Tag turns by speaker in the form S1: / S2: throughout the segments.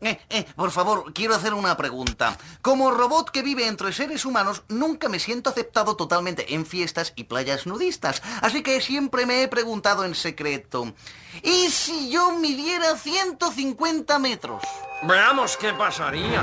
S1: Eh, eh, por favor, quiero hacer una pregunta. Como robot que vive entre seres humanos, nunca me siento aceptado totalmente en fiestas y playas nudistas. Así que siempre me he preguntado en secreto, ¿y si yo midiera 150 metros?
S2: Veamos qué pasaría.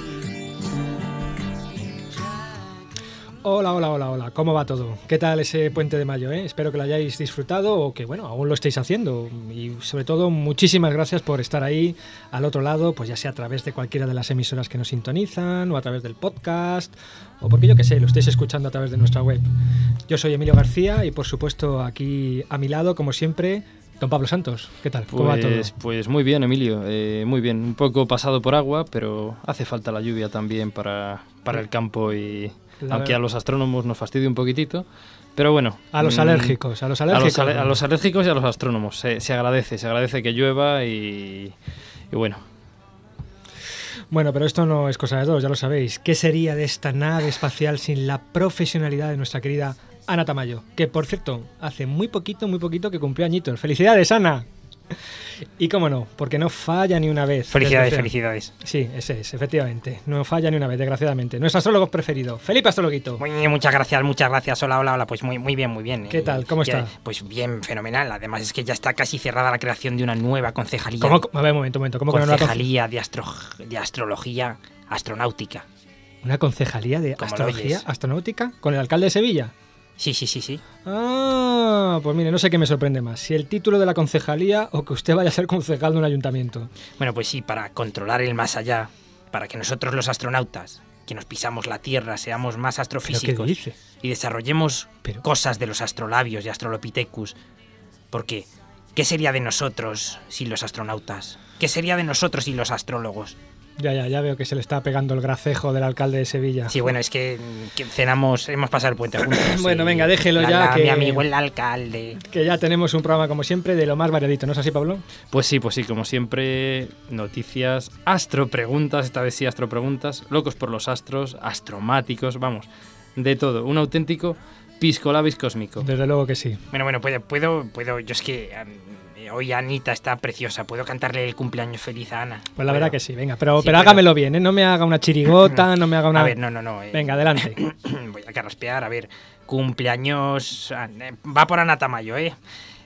S3: Hola, hola, hola, hola. ¿Cómo va todo? ¿Qué tal ese puente de mayo? eh? Espero que lo hayáis disfrutado o que, bueno, aún lo estéis haciendo. Y sobre todo, muchísimas gracias por estar ahí al otro lado, pues ya sea a través de cualquiera de las emisoras que nos sintonizan o a través del podcast o porque yo que sé, lo estéis escuchando a través de nuestra web. Yo soy Emilio García y, por supuesto, aquí a mi lado, como siempre, don Pablo Santos. ¿Qué tal? ¿Cómo va todo?
S4: Pues, pues muy bien, Emilio, eh, muy bien. Un poco pasado por agua, pero hace falta la lluvia también para, para el campo y
S3: La
S4: aunque a los astrónomos nos fastidia un poquitito. Pero bueno.
S3: A los
S4: mm,
S3: alérgicos, a los
S4: A los,
S3: alérgicos.
S4: a los alérgicos y a los astrónomos. Se, se agradece, se agradece que llueva y, y bueno.
S3: Bueno, pero esto no es cosa de dos, ya lo sabéis. ¿Qué sería de esta nave espacial sin la profesionalidad de nuestra querida Ana Tamayo? Que, por cierto, hace muy poquito, muy poquito que cumplió añitos. ¡Felicidades, Ana! Y cómo no, porque no falla ni una vez.
S5: Felicidades, felicidades.
S3: Sí, ese es, efectivamente. No falla ni una vez, desgraciadamente. Nuestro astrólogo preferido, Felipe Astrologuito.
S5: Muy, muchas gracias, muchas gracias. Hola, hola, hola. Pues muy, muy bien, muy bien.
S3: ¿Qué tal? ¿Cómo está?
S5: Pues bien, fenomenal. Además es que ya está casi cerrada la creación de una nueva concejalía.
S3: ¿Cómo, a ver, un momento, un momento. ¿Cómo
S5: concejalía de, astro- de astrología astronáutica.
S3: una concejalía de astrología astronáutica con el alcalde de Sevilla?
S5: Sí, sí, sí, sí.
S3: Ah, pues mire, no sé qué me sorprende más, si el título de la concejalía o que usted vaya a ser concejal de un ayuntamiento.
S5: Bueno, pues sí, para controlar el más allá, para que nosotros los astronautas, que nos pisamos la Tierra, seamos más
S3: ¿Pero qué
S5: astrofísicos
S3: dice?
S5: y desarrollemos
S3: Pero-
S5: cosas de los astrolabios y astrolopithecus. Porque, ¿qué sería de nosotros sin los astronautas? ¿Qué sería de nosotros sin los astrólogos?
S3: Ya, ya, ya veo que se le está pegando el gracejo del alcalde de Sevilla.
S5: Sí, bueno, es que, que cenamos, hemos pasado el puente juntos.
S3: Bueno, venga, déjelo
S5: la-
S3: ya,
S5: la-
S3: que-
S5: Mi amigo el alcalde.
S3: Que ya tenemos un programa, como siempre, de lo más variadito, ¿no es así, Pablo?
S4: Pues sí, pues sí, como siempre, noticias, astropreguntas, esta vez sí astropreguntas, locos por los astros, astromáticos, vamos, de todo, un auténtico piscolabis cósmico.
S3: Desde luego que sí.
S5: Bueno, bueno, puedo, puedo, puedo. Yo es que hoy Anita está preciosa. ¿Puedo cantarle el cumpleaños feliz a Ana?
S3: Pues la verdad que sí, venga, pero,
S5: Sí,
S3: pero
S5: pero-
S3: hágamelo bien, ¿eh? No me haga una chirigota, no me haga una...
S5: A ver, no, no, no. eh,
S3: Venga, adelante.
S5: Voy a carraspear, a ver. Cumpleaños. eh, Va por Ana Tamayo, ¿eh?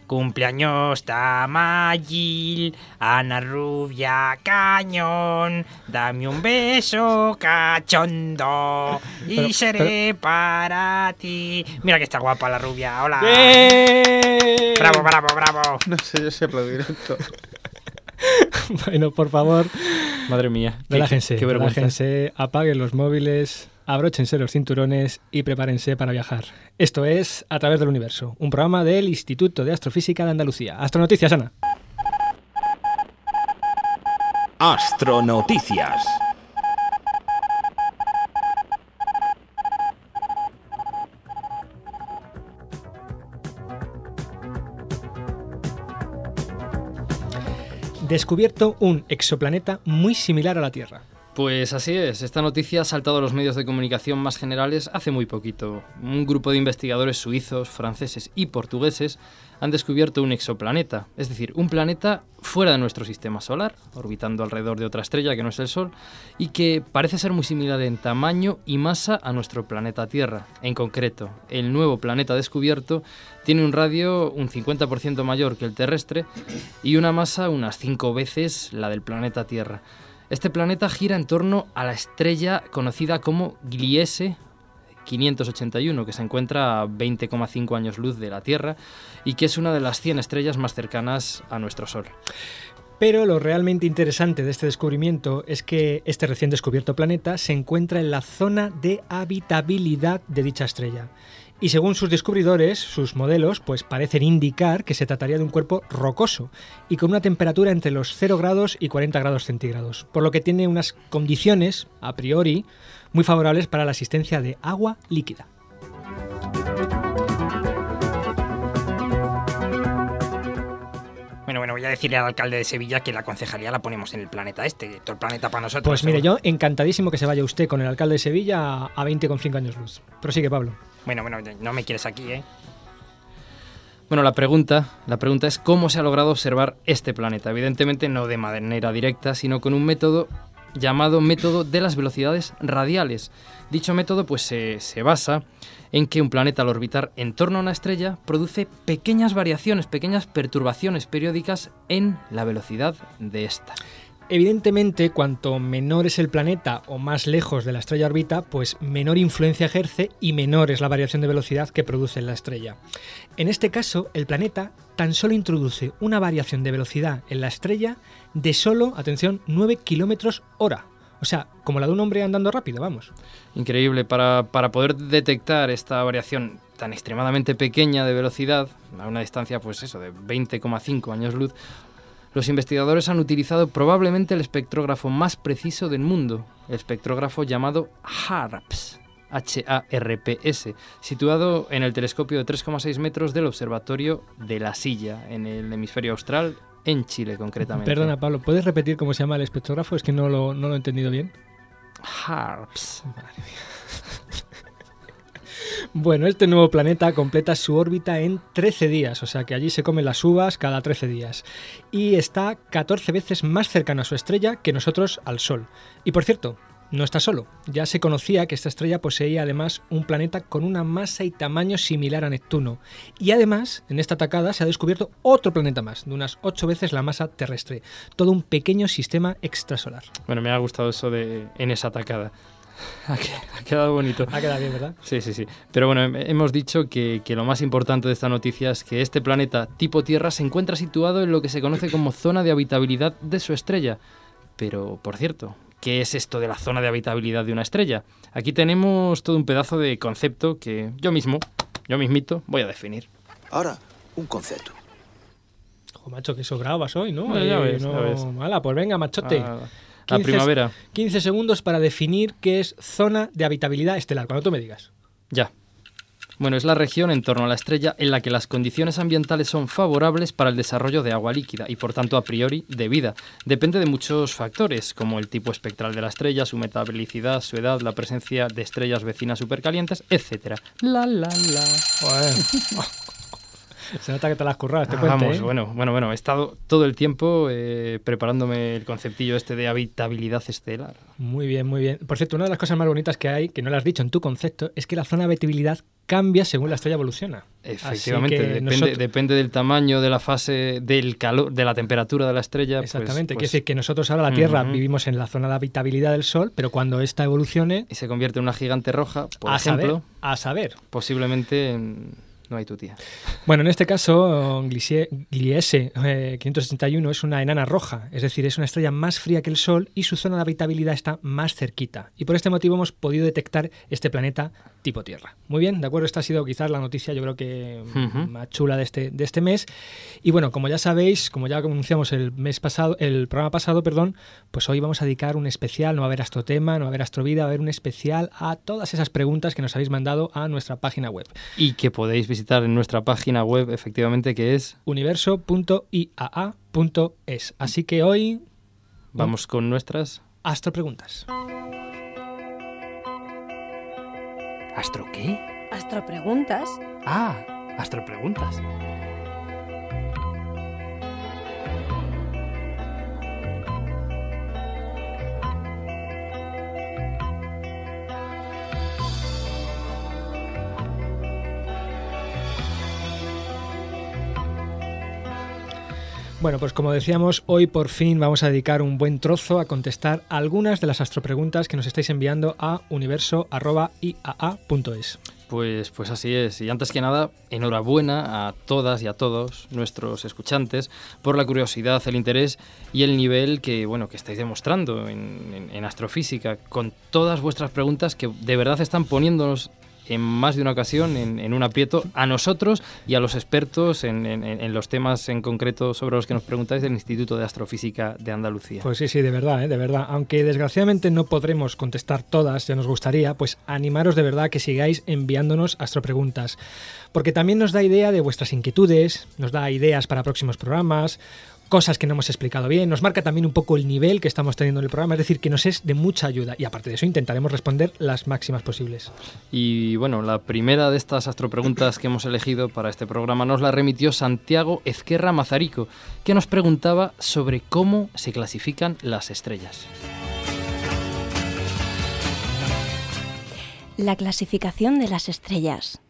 S5: Cumpleaños Tamayil, Ana Rubia Cañón, dame un beso cachondo y
S3: Pero-
S5: seré para ti. Mira que está guapa la rubia, hola.
S3: ¡Bien!
S5: Bravo, bravo, bravo.
S4: No sé, yo sé aplaudir esto.
S3: Bueno, por favor,
S4: Madre mía. qué-
S3: relájense,
S4: Qué vergüenza.
S3: relájense, apaguen los móviles, abróchense los cinturones y prepárense para viajar. Esto es A través del universo, un programa del Instituto de Astrofísica de Andalucía. Astronoticias, Ana.
S2: Astronoticias.
S3: Descubierto un exoplaneta muy similar a la Tierra.
S4: Pues así es, esta noticia ha saltado a los medios de comunicación más generales hace muy poquito. Un grupo de investigadores suizos, franceses y portugueses han descubierto un exoplaneta, es decir, un planeta fuera de nuestro sistema solar, orbitando alrededor de otra estrella que no es el Sol, y que parece ser muy similar en tamaño y masa a nuestro planeta Tierra. En concreto, el nuevo planeta descubierto tiene un radio un 50% mayor que el terrestre y una masa unas 5 veces la del planeta Tierra. Este planeta gira en torno a la estrella conocida como Gliese 581, que se encuentra a 20,5 años luz de la Tierra y que es una de las 100 estrellas más cercanas a nuestro Sol.
S3: Pero lo realmente interesante de este descubrimiento es que este recién descubierto planeta se encuentra en la zona de habitabilidad de dicha estrella. Y según sus descubridores, sus modelos pues parecen indicar que se trataría de un cuerpo rocoso y con una temperatura entre los 0 grados y 40 grados centígrados, por lo que tiene unas condiciones, a priori, muy favorables para la existencia de agua líquida.
S5: Bueno, bueno, voy a decirle al alcalde de Sevilla que la concejalía la ponemos en el planeta este, todo el planeta para nosotros.
S3: Pues mire, yo encantadísimo que se vaya usted con el alcalde de Sevilla a 20,5 años luz. Prosigue, Pablo.
S5: Bueno, bueno, no me quieres aquí, ¿eh?
S4: Bueno, la pregunta, la pregunta es cómo se ha logrado observar este planeta. Evidentemente no de manera directa, sino con un método llamado método de las velocidades radiales. Dicho método pues se, se basa en que un planeta al orbitar en torno a una estrella produce pequeñas variaciones, pequeñas perturbaciones periódicas en la velocidad de esta.
S3: Evidentemente, cuanto menor es el planeta o más lejos de la estrella orbita, pues menor influencia ejerce y menor es la variación de velocidad que produce la estrella. En este caso, el planeta tan solo introduce una variación de velocidad en la estrella de solo, atención, 9 kilómetros hora. O sea, como la de un hombre andando rápido, vamos.
S4: Increíble, para, para poder detectar esta variación tan extremadamente pequeña de velocidad, a una distancia pues eso, de 20,5 años luz, los investigadores han utilizado probablemente el espectrógrafo más preciso del mundo, el espectrógrafo llamado HARPS, H-A-R-P-S, situado en el telescopio de 3,6 metros del Observatorio de la Silla, en el hemisferio austral, en Chile concretamente.
S3: Perdona, Pablo, ¿puedes repetir cómo se llama el espectrógrafo? Es que no lo, no lo he entendido bien.
S4: HARPS.
S3: Bueno, este nuevo planeta completa su órbita en 13 días, o sea que allí se comen las uvas cada 13 días. Y está 14 veces más cercano a su estrella que nosotros al Sol. Y por cierto, no está solo. Ya se conocía que esta estrella poseía además un planeta con una masa y tamaño similar a Neptuno. Y además, en esta atacada se ha descubierto otro planeta más, de unas 8 veces la masa terrestre. Todo un pequeño sistema extrasolar.
S4: Bueno, me ha gustado eso de en esa atacada. Ha que- ha quedado bonito.
S3: Ha quedado bien, ¿verdad?
S4: Sí, sí, sí. Pero bueno, hem- hemos dicho que, que lo más importante de esta noticia es que este planeta tipo Tierra se encuentra situado en lo que se conoce como zona de habitabilidad de su estrella. Pero, por cierto, ¿qué es esto de la zona de habitabilidad de una estrella? Aquí tenemos todo un pedazo de concepto que yo mismo, yo mismito, voy a definir.
S6: Ahora, un concepto.
S3: Ojo, macho, que sobrado vas hoy, ¿no?
S4: Bueno, ya
S3: Eh,
S4: ves, ya
S3: no-
S4: ves.
S3: Hala, pues venga, machote.
S4: Ah, la
S3: 15
S4: primavera.
S3: 15 segundos para definir qué es zona de habitabilidad estelar, cuando tú me digas.
S4: Ya. Bueno, es la región en torno a la estrella en la que las condiciones ambientales son favorables para el desarrollo de agua líquida y por tanto a priori de vida. Depende de muchos factores, como el tipo espectral de la estrella, su metalicidad, su edad, la presencia de estrellas vecinas supercalientes, etc. La la la.
S3: Se nota que te las has currado este
S4: Ah,
S3: puente,
S4: vamos,
S3: ¿eh?
S4: bueno, bueno, bueno, he estado todo el tiempo eh, preparándome el conceptillo este de habitabilidad estelar.
S3: Muy bien, muy bien. Por cierto, una de las cosas más bonitas que hay, que no lo has dicho en tu concepto, es que la zona de habitabilidad cambia según la estrella evoluciona.
S4: Efectivamente, depende,
S3: nosotros-
S4: depende del tamaño, de la fase, del calor, de la temperatura de la estrella. pues-
S3: Exactamente,
S4: pues,
S3: quiere decir que nosotros ahora la Tierra vivimos en la zona de habitabilidad del Sol, pero cuando esta evolucione,
S4: y se convierte en una gigante roja, por
S3: a
S4: ejemplo,
S3: saber, a saber.
S4: posiblemente en- no hay tu tía.
S3: Bueno, en este caso, Gliese, eh, 561 es una enana roja, es decir, es una estrella más fría que el Sol y su zona de habitabilidad está más cerquita. Y por este motivo hemos podido detectar este planeta tipo Tierra. Muy bien, de acuerdo, esta ha sido quizás la noticia, yo creo que más chula de este, de este mes. Y bueno, como ya sabéis, como ya anunciamos el mes pasado, el programa pasado, perdón, pues hoy vamos a dedicar un especial, no va a haber astrotema, no va a haber astrovida, va a haber un especial a todas esas preguntas que nos habéis mandado a nuestra página web.
S4: Y que podéis visitar en nuestra página web, efectivamente, que es.
S3: universo.iaa.es. Así que hoy,
S4: Vamos con nuestras.
S3: astropreguntas.
S4: ¿Astro qué?
S7: Astropreguntas.
S4: Ah, astropreguntas.
S3: Bueno, pues como decíamos, hoy por fin vamos a dedicar un buen trozo a contestar algunas de las astropreguntas que nos estáis enviando a universo.iaa.es.
S4: Pues, pues así es. Y antes que nada, enhorabuena a todas y a todos nuestros escuchantes por la curiosidad, el interés y el nivel que, bueno, que estáis demostrando en, en- en astrofísica con todas vuestras preguntas que de verdad están poniéndonos en más de una ocasión en, un aprieto a nosotros y a los expertos en los temas en concreto sobre los que nos preguntáis del Instituto de Astrofísica de Andalucía.
S3: Pues sí, sí, de verdad, ¿eh? de verdad. Aunque desgraciadamente no podremos contestar todas, ya nos gustaría, pues animaros de verdad que sigáis enviándonos astropreguntas. Porque también nos da idea de vuestras inquietudes, nos da ideas para próximos programas, cosas que no hemos explicado bien, nos marca también un poco el nivel que estamos teniendo en el programa, es decir, que nos es de mucha ayuda. Y aparte de eso, intentaremos responder las máximas posibles.
S4: Y bueno, la primera de estas astropreguntas que hemos elegido para este programa nos la remitió Santiago Ezquerra Mazarico, que nos preguntaba sobre cómo se clasifican las estrellas.
S7: La clasificación de las estrellas.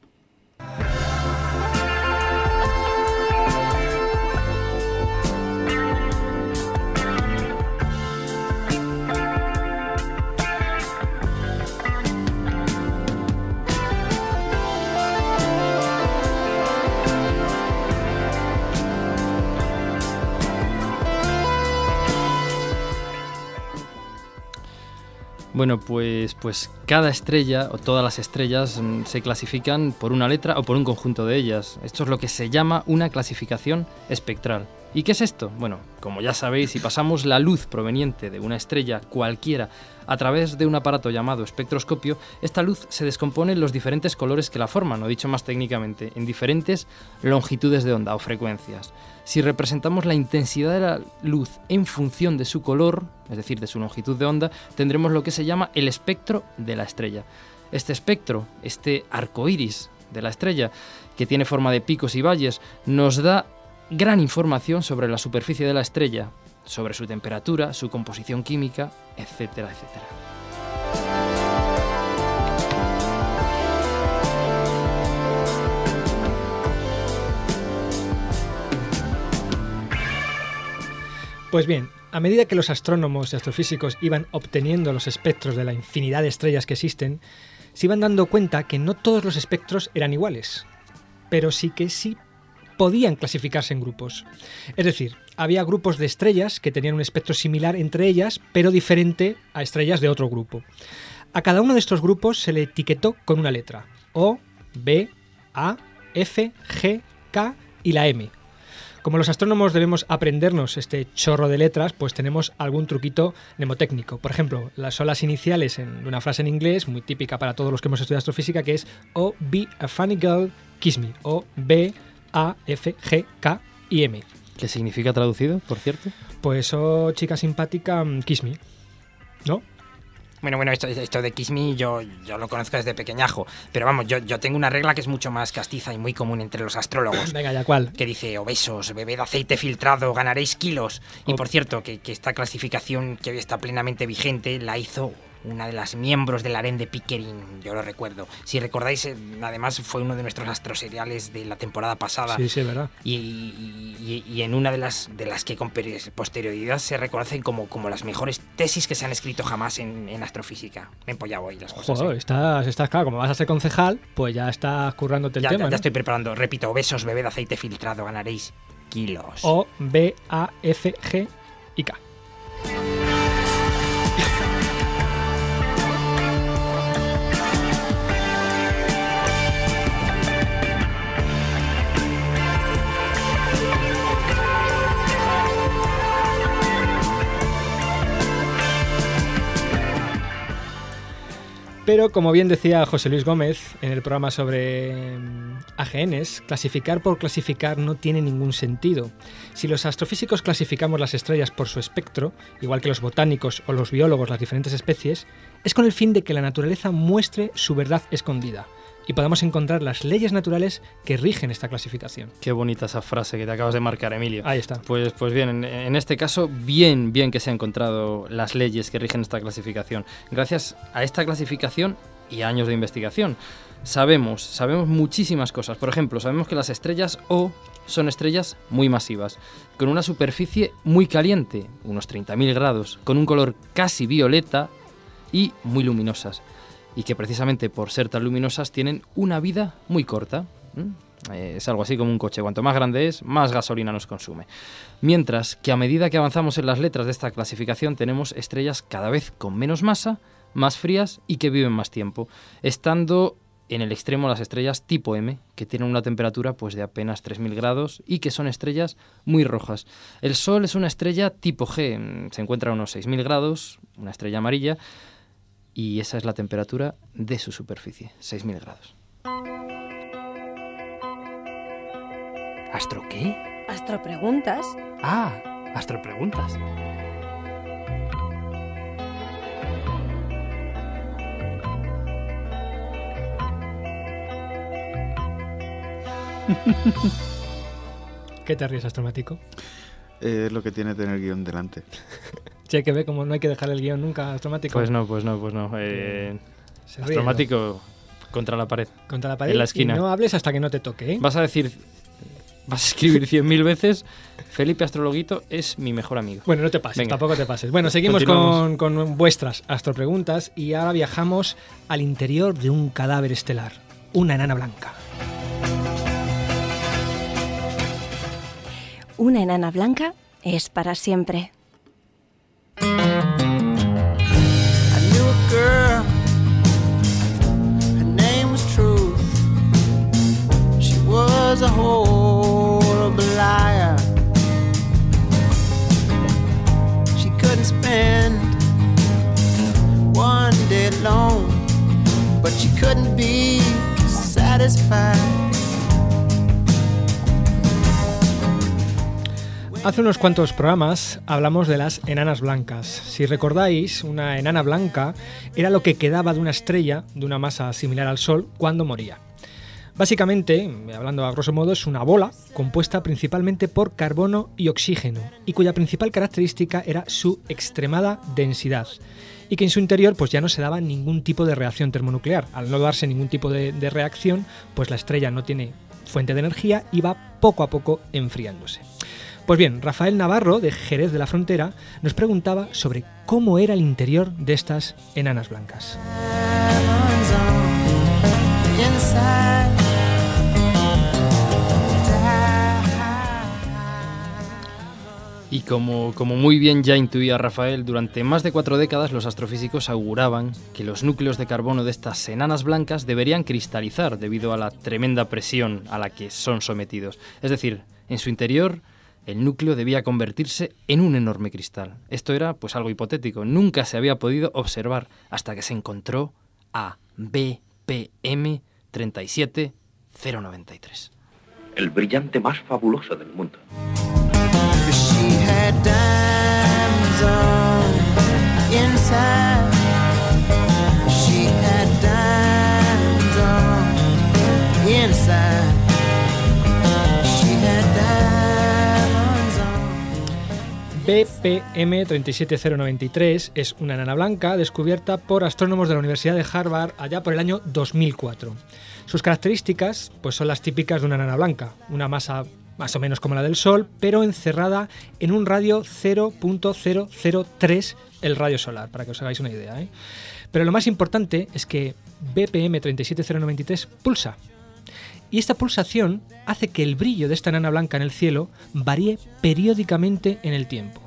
S4: Bueno, pues, pues cada estrella o todas las estrellas mm, se clasifican por una letra o por un conjunto de ellas. Esto es lo que se llama una clasificación espectral. ¿Y qué es esto? Bueno, como ya sabéis, si pasamos la luz proveniente de una estrella cualquiera a través de un aparato llamado espectroscopio, esta luz se descompone en los diferentes colores que la forman, o dicho más técnicamente, en diferentes longitudes de onda o frecuencias. Si representamos la intensidad de la luz en función de su color, es decir, de su longitud de onda, tendremos lo que se llama el espectro de la estrella. Este espectro, este arco iris de la estrella, que tiene forma de picos y valles, nos da gran información sobre la superficie de la estrella, sobre su temperatura, su composición química, etcétera, etcétera.
S3: Pues bien, a medida que los astrónomos y astrofísicos iban obteniendo los espectros de la infinidad de estrellas que existen, se iban dando cuenta que no todos los espectros eran iguales, pero sí que sí podían clasificarse en grupos. Es decir, había grupos de estrellas que tenían un espectro similar entre ellas, pero diferente a estrellas de otro grupo. A cada uno de estos grupos se le etiquetó con una letra, O, B, A, F, G, K y la M. Como los astrónomos debemos aprendernos este chorro de letras, pues tenemos algún truquito mnemotécnico. Por ejemplo, las son las iniciales en una frase en inglés, muy típica para todos los que hemos estudiado astrofísica, que es O, be a funny girl, kiss me. O, B, A, F, G, K y M.
S4: ¿Qué significa traducido, por cierto?
S3: Pues O, chica simpática, mm, kiss me. ¿No?
S5: Bueno, bueno, esto, esto de Kiss Me yo, yo lo conozco desde pequeñajo. Pero vamos, yo, yo tengo una regla que es mucho más castiza y muy común entre los astrólogos.
S3: Venga, ya cuál.
S5: que dice obesos, bebed aceite filtrado, ganaréis kilos. Y
S3: Oh.
S5: por cierto, que, que esta clasificación que hoy está plenamente vigente la hizo una de las miembros del harén de Pickering, yo lo recuerdo. Si recordáis, eh, además fue uno de nuestros astroseriales de la temporada pasada.
S3: Sí, sí, verdad.
S5: Y, y- y- y en una de las, de las que con posterioridad se reconocen como, como las mejores tesis que se han escrito jamás en, en astrofísica. Me he empollado hoy las cosas.
S3: Joder,
S5: ¿eh?
S3: estás, estás, claro, como vas a ser concejal, pues ya estás currándote el
S5: Ya,
S3: tema.
S5: ya
S3: ¿no?
S5: estoy preparando. Repito, obesos, bebed aceite filtrado, ganaréis kilos.
S3: O, B, A, F, G y K. Pero como bien decía José Luis Gómez en el programa sobre mm, AGNs, clasificar por clasificar no tiene ningún sentido. Si los astrofísicos clasificamos las estrellas por su espectro, igual que los botánicos o los biólogos las diferentes especies, es con el fin de que la naturaleza muestre su verdad escondida y podamos encontrar las leyes naturales que rigen esta clasificación.
S4: Qué bonita esa frase que te acabas de marcar, Emilio.
S3: Ahí está.
S4: Pues, pues bien, en, en este caso, bien, bien que se han encontrado las leyes que rigen esta clasificación. Gracias a esta clasificación y años de investigación, sabemos, sabemos muchísimas cosas. Por ejemplo, sabemos que las estrellas O son estrellas muy masivas, con una superficie muy caliente, unos 30.000 grados, con un color casi violeta y muy luminosas. Y que precisamente por ser tan luminosas tienen una vida muy corta. Eh, Es algo así como un coche. Cuanto más grande es, más gasolina nos consume. Mientras que a medida que avanzamos en las letras de esta clasificación tenemos estrellas cada vez con menos masa, más frías y que viven más tiempo, estando en el extremo las estrellas tipo M, que tienen una temperatura pues de apenas 3000 grados y que son estrellas muy rojas. El Sol es una estrella tipo G, mm, se encuentra a unos 6000 grados, una estrella amarilla, y esa es la temperatura de su superficie, 6000 grados.
S5: ¿Astro qué?
S7: Astropreguntas.
S5: Ah, astropreguntas.
S3: ¿Qué te ríes, astromático?
S8: Es lo que tiene tener guion delante.
S3: Che, que ve como no hay que dejar el guion nunca, astromático.
S4: Pues no, pues no, pues no. Eh,
S3: Se ríe,
S4: astromático contra la pared.
S3: Contra la pared.
S4: en la esquina.
S3: Y no hables hasta que no te toque, ¿eh?
S4: Vas a decir, vas a escribir cien mil veces, Felipe Astrologuito es mi mejor amigo.
S3: Bueno, no te pases,
S4: Venga.
S3: tampoco te pases. Bueno, seguimos con, con vuestras astropreguntas y ahora viajamos al interior de un cadáver estelar, una enana blanca.
S7: Una enana blanca es para siempre.
S9: One day but she couldn't be satisfied.
S3: Hace unos cuantos programas hablamos de las enanas blancas. Si recordáis, una enana blanca era lo que quedaba de una estrella de una masa similar al Sol cuando moría. Básicamente, hablando a grosso modo, es una bola compuesta principalmente por carbono y oxígeno, y cuya principal característica era su extremada densidad, y que en su interior pues ya no se daba ningún tipo de reacción termonuclear. Al no darse ningún tipo de, reacción, pues la estrella no tiene fuente de energía y va poco a poco enfriándose. Pues bien, Rafael Navarro, de Jerez de la Frontera, nos preguntaba sobre cómo era el interior de estas enanas blancas.
S4: Y como, como muy bien ya intuía Rafael, durante más de cuatro décadas los astrofísicos auguraban que los núcleos de carbono de estas enanas blancas deberían cristalizar debido a la tremenda presión a la que son sometidos. Es decir, en su interior el núcleo debía convertirse en un enorme cristal. Esto era pues algo hipotético, nunca se había podido observar hasta que se encontró a BPM 37093.
S10: el brillante más fabuloso del mundo.
S9: She had
S3: BPM37093 es una enana blanca descubierta por astrónomos de la Universidad de Harvard allá por el año 2004. Sus características pues, son las típicas de una enana blanca, una masa más o menos como la del Sol, pero encerrada en un radio 0.003 el radio solar, para que os hagáis una idea. ¿eh? Pero lo más importante es que BPM37093 pulsa, y esta pulsación hace que el brillo de esta enana blanca en el cielo varíe periódicamente en el tiempo.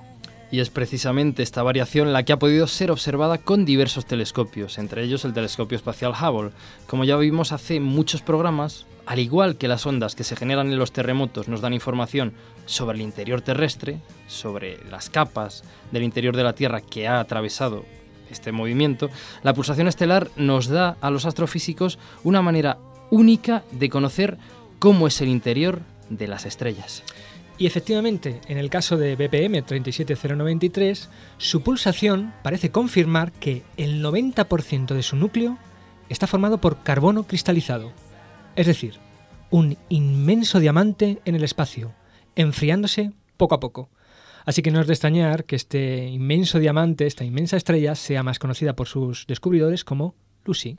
S4: Y es precisamente esta variación la que ha podido ser observada con diversos telescopios, entre ellos el telescopio espacial Hubble. Como ya vimos hace muchos programas, al igual que las ondas que se generan en los terremotos nos dan información sobre el interior terrestre, sobre las capas del interior de la Tierra que ha atravesado este movimiento, la pulsación estelar nos da a los astrofísicos una manera única de conocer cómo es el interior de las estrellas.
S3: Y efectivamente, en el caso de BPM 37093, su pulsación parece confirmar que el 90% de su núcleo está formado por carbono cristalizado, es decir, un inmenso diamante en el espacio, enfriándose poco a poco. Así que no es de extrañar que este inmenso diamante, esta inmensa estrella, sea más conocida por sus descubridores como Lucy.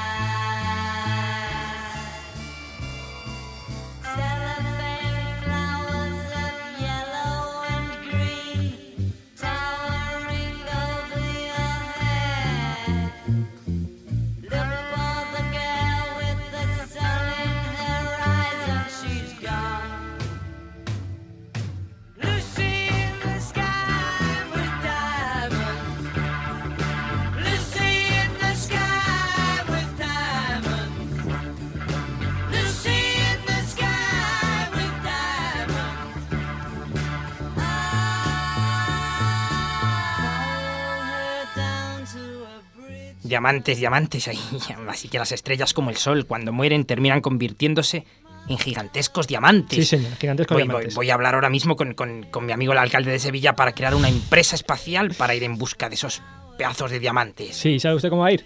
S5: Diamantes, diamantes. ahí. Así que las estrellas como el sol, cuando mueren, terminan convirtiéndose en gigantescos diamantes.
S3: Sí, señor, gigantescos
S5: Voy,
S3: diamantes.
S5: voy- voy a hablar ahora mismo con, con- con mi amigo el alcalde de Sevilla para crear una empresa espacial para ir en busca de esos pedazos de diamantes.
S3: Sí, ¿sabe usted cómo va a ir?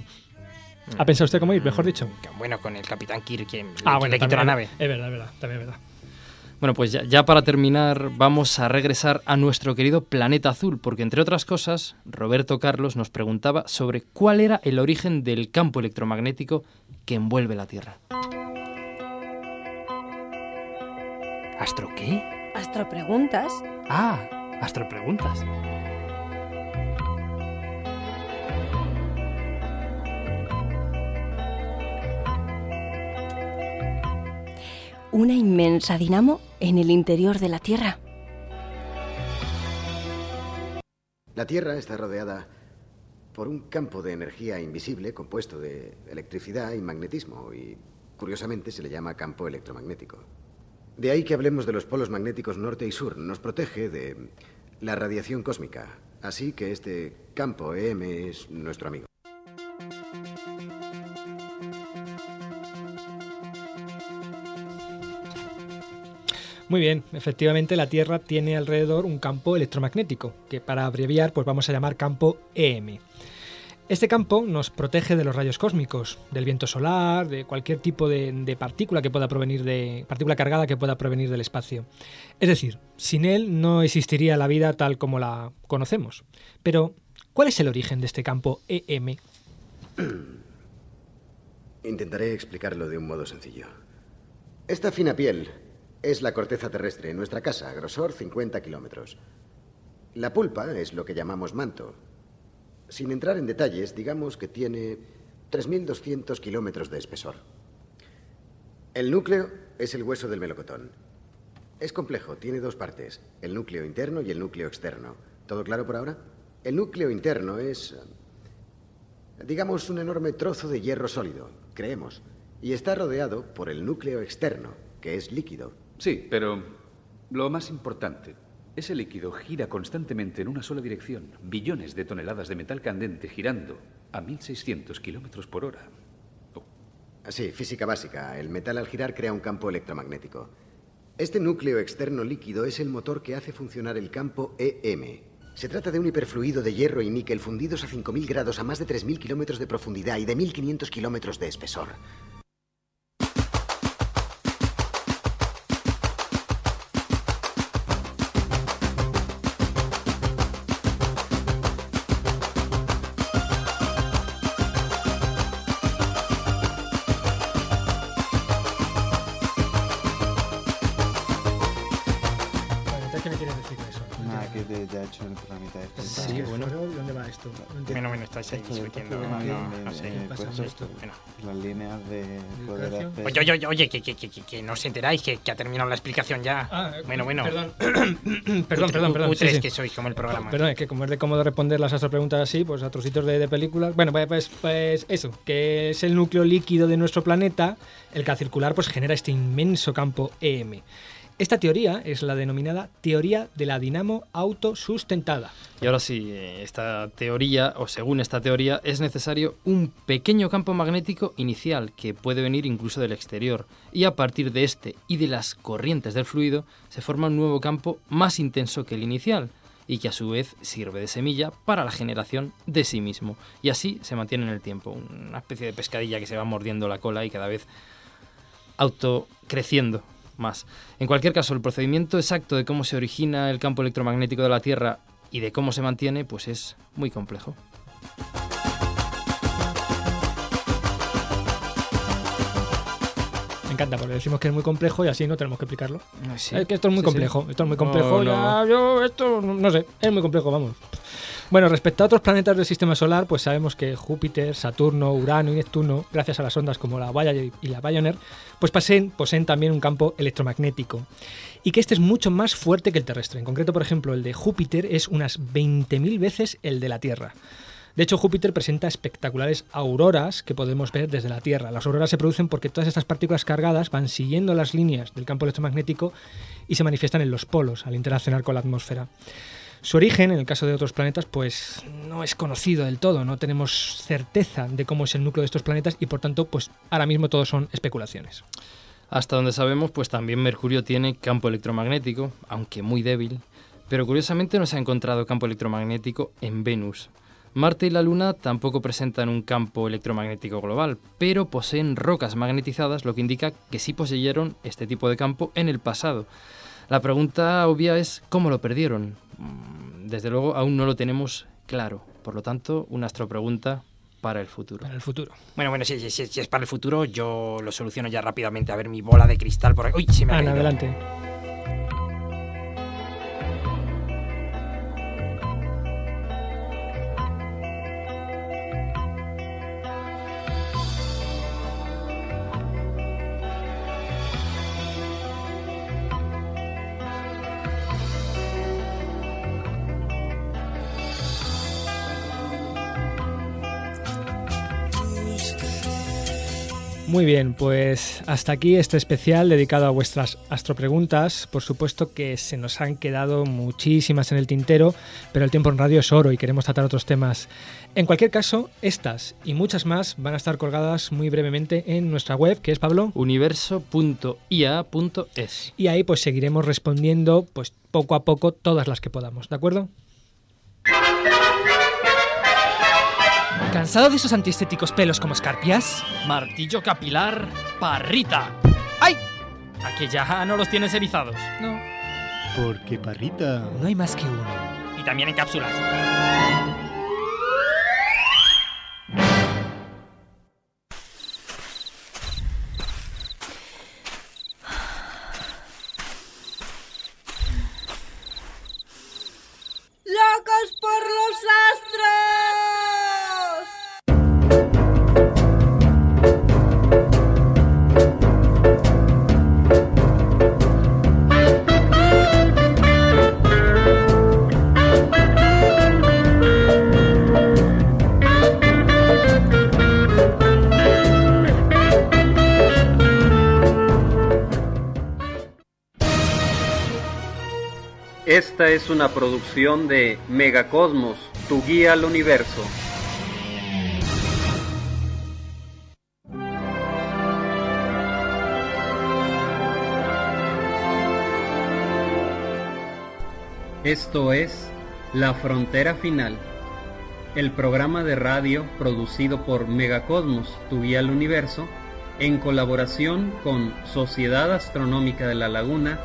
S3: ¿Ha pensado usted cómo ir, mejor dicho?
S5: Bueno, con el capitán Kirk, le,
S3: Ah, bueno,
S5: le quito la nave.
S3: Es verdad, es verdad, también es verdad.
S4: Bueno, pues ya, ya para terminar vamos a regresar a nuestro querido planeta azul, porque entre otras cosas, Roberto Carlos nos preguntaba sobre cuál era el origen del campo electromagnético que envuelve la Tierra.
S5: ¿Astro qué?
S7: Astropreguntas.
S5: Ah, Astro Preguntas.
S7: Una inmensa dinamo en el interior de la Tierra.
S11: La Tierra está rodeada por un campo de energía invisible compuesto de electricidad y magnetismo y, curiosamente, se le llama campo electromagnético. De ahí que hablemos de los polos magnéticos norte y sur. Nos protege de la radiación cósmica. Así que este campo EM es nuestro amigo.
S3: Muy bien, efectivamente la Tierra tiene alrededor un campo electromagnético, que para abreviar pues vamos a llamar campo EM. Este campo nos protege de los rayos cósmicos, del viento solar, de cualquier tipo de, de partícula que pueda provenir de partícula cargada que pueda provenir del espacio. Es decir, sin él no existiría la vida tal como la conocemos. Pero, ¿cuál es el origen de este campo EM?
S11: Intentaré explicarlo de un modo sencillo. Esta fina piel es la corteza terrestre en nuestra casa, grosor 50 kilómetros. La pulpa es lo que llamamos manto. Sin entrar en detalles, digamos que tiene 3.200 kilómetros de espesor. El núcleo es el hueso del melocotón. Es complejo, tiene dos partes, el núcleo interno y el núcleo externo. ¿Todo claro por ahora? El núcleo interno es, digamos, un enorme trozo de hierro sólido, creemos, y está rodeado por el núcleo externo, que es líquido.
S12: Sí, pero lo más importante, ese líquido gira constantemente en una sola dirección, billones de toneladas de metal candente girando a 1600 kilómetros por hora.
S11: Sí, física básica. El metal al girar crea un campo electromagnético. Este núcleo externo líquido es el motor que hace funcionar el campo EM. Se trata de un hiperfluido de hierro y níquel fundidos a 5.000 grados a más de 3.000 kilómetros de profundidad y de 1.500 kilómetros de espesor.
S3: Esto,
S8: esto?
S5: Bueno.
S8: Las líneas de poder hacer...
S5: Oye, oye, oye, que, que, que, que, que no os enteráis, que, que ha terminado la explicación ya.
S3: Ah,
S5: bueno, bueno.
S3: Perdón, perdón, perdón. perdón sí.
S5: que sois como el programa.
S3: Perdón, es que como es de cómodo responder las astropreguntas así, pues a trocitos de, de películas. Bueno, pues, pues, pues eso, que es el núcleo líquido de nuestro planeta, el que al circular pues genera este inmenso campo EM. Esta teoría es la denominada teoría de la dinamo autosustentada.
S4: Y ahora sí, eh, esta teoría, o según esta teoría, es necesario un pequeño campo magnético inicial que puede venir incluso del exterior. Y a partir de este y de las corrientes del fluido se forma un nuevo campo más intenso que el inicial y que a su vez sirve de semilla para la generación de sí mismo. Y así se mantiene en el tiempo, una especie de pescadilla que se va mordiendo la cola y cada vez autocreciendo más. En cualquier caso, el procedimiento exacto de cómo se origina el campo electromagnético de la Tierra y de cómo se mantiene, pues es muy complejo.
S3: Me encanta porque decimos que es muy complejo y así no tenemos que explicarlo.
S4: Sí.
S3: Es que esto es muy
S4: Sí,
S3: complejo,
S4: sí.
S3: esto es muy complejo.
S4: no.
S3: ya, yo, esto, no sé, es muy complejo, vamos. Bueno, respecto a otros planetas del sistema solar, pues sabemos que Júpiter, Saturno, Urano y Neptuno, gracias a las ondas como la Voyager y la Pioneer, pues poseen, poseen también un campo electromagnético. Y que este es mucho más fuerte que el terrestre. En concreto, por ejemplo, el de Júpiter es unas 20.000 veces el de la Tierra. De hecho, Júpiter presenta espectaculares auroras que podemos ver desde la Tierra. Las auroras se producen porque todas estas partículas cargadas van siguiendo las líneas del campo electromagnético y se manifiestan en los polos al interaccionar con la atmósfera. Su origen, en el caso de otros planetas, pues no es conocido del todo, no tenemos certeza de cómo es el núcleo de estos planetas y por tanto, pues ahora mismo todos son especulaciones.
S4: Hasta donde sabemos, pues también Mercurio tiene campo electromagnético, aunque muy débil, pero curiosamente no se ha encontrado campo electromagnético en Venus. Marte y la Luna tampoco presentan un campo electromagnético global, pero poseen rocas magnetizadas, lo que indica que sí poseyeron este tipo de campo en el pasado. La pregunta obvia es cómo lo perdieron. Mm, Desde luego aún no lo tenemos claro. Por lo tanto, una astropregunta para el futuro.
S3: Para el futuro.
S5: Bueno, bueno, si, si- si- si es para el futuro, yo lo soluciono ya rápidamente. A ver, mi bola de cristal por aquí. Uy, se me ha
S3: Ana,
S5: caído.
S3: adelante. Muy bien, pues hasta aquí este especial dedicado a vuestras astropreguntas. Por supuesto que se nos han quedado muchísimas en el tintero, pero el tiempo en radio es oro y queremos tratar otros temas. En cualquier caso, estas y muchas más van a estar colgadas muy brevemente en nuestra web, que es Pablo.
S4: Universo.ia.es.
S3: Y ahí pues seguiremos respondiendo pues poco a poco todas las que podamos, ¿de acuerdo? ¿Cansado de esos antiestéticos pelos como escarpias?
S4: Martillo capilar, parrita. ¡Ay! Aquí ya no los tienes erizados.
S3: No.
S13: Porque parrita.
S3: No hay más que uno.
S5: Y también en cápsulas.
S14: Esta es una producción de Megacosmos, tu guía al universo. Esto es La Frontera Final, el programa de radio producido por Megacosmos, tu guía al universo, en colaboración con Sociedad Astronómica de la Laguna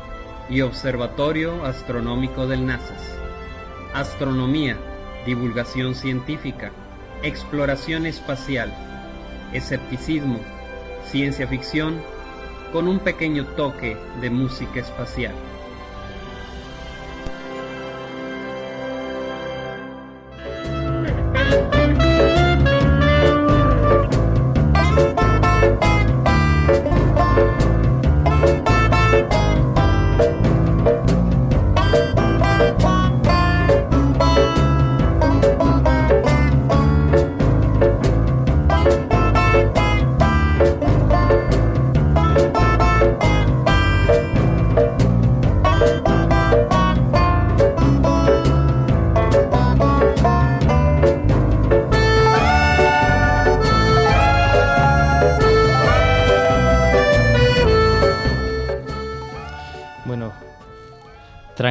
S14: y Observatorio Astronómico del NASAS. Astronomía, divulgación científica, exploración espacial, escepticismo, ciencia ficción, con un pequeño toque de música espacial.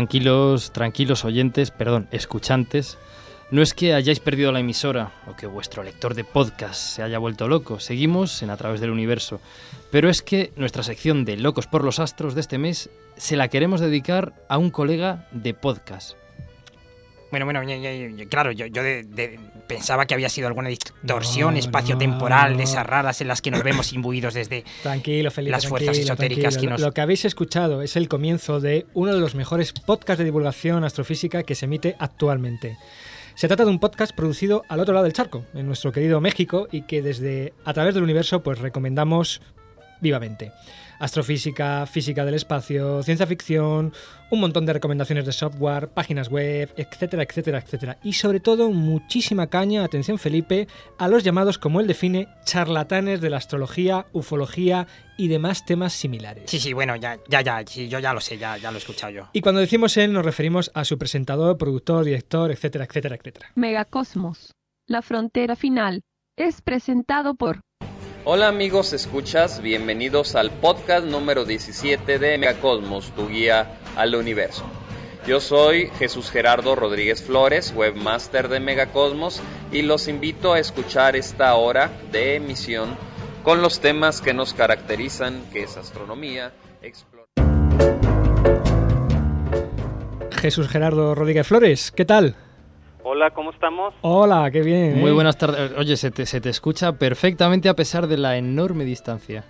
S4: Tranquilos, tranquilos oyentes, perdón, escuchantes. No es que hayáis perdido la emisora o que vuestro lector de podcast se haya vuelto loco, seguimos en A través del universo. Pero es que nuestra sección de Locos por los Astros de este mes se la queremos dedicar a un colega de podcast.
S5: Bueno, bueno, ya- ya- claro, yo, yo de- pensaba que había sido alguna distorsión espaciotemporal de esas raras en las que nos vemos imbuidos desde
S3: Tranquilo, Felipe.
S5: las fuerzas esotéricas que nos...
S3: Lo que habéis escuchado es el comienzo de uno de los mejores podcasts de divulgación astrofísica que se emite actualmente. Se trata de un podcast producido al otro lado del charco, en nuestro querido México, y que desde A través del universo pues recomendamos vivamente. Astrofísica, física del espacio, ciencia ficción, un montón de recomendaciones de software, páginas web, etcétera, etcétera, etcétera. Y sobre todo muchísima caña, atención Felipe, a los llamados, como él define, charlatanes de la astrología, ufología y demás temas similares.
S5: Sí, sí, bueno, ya, ya, ya, sí, yo ya lo sé, ya, ya lo he escuchado yo.
S3: Y cuando decimos él nos referimos a su presentador, productor, director, etcétera, etcétera, etcétera.
S15: Megacosmos. La frontera final. Es presentado por
S16: Hola amigos escuchas, bienvenidos al podcast número 17 de Megacosmos, tu guía al universo. Yo soy Jesús Gerardo Rodríguez Flores, webmaster de Megacosmos, y los invito a escuchar esta hora de emisión con los temas que nos caracterizan, que es astronomía,
S3: Jesús Gerardo Rodríguez Flores, ¿qué tal?
S17: Hola, ¿cómo estamos?
S3: Hola, qué bien.
S4: Muy
S3: ¿eh?
S4: buenas tardes. Oye, se te, se te escucha perfectamente a pesar de la enorme distancia.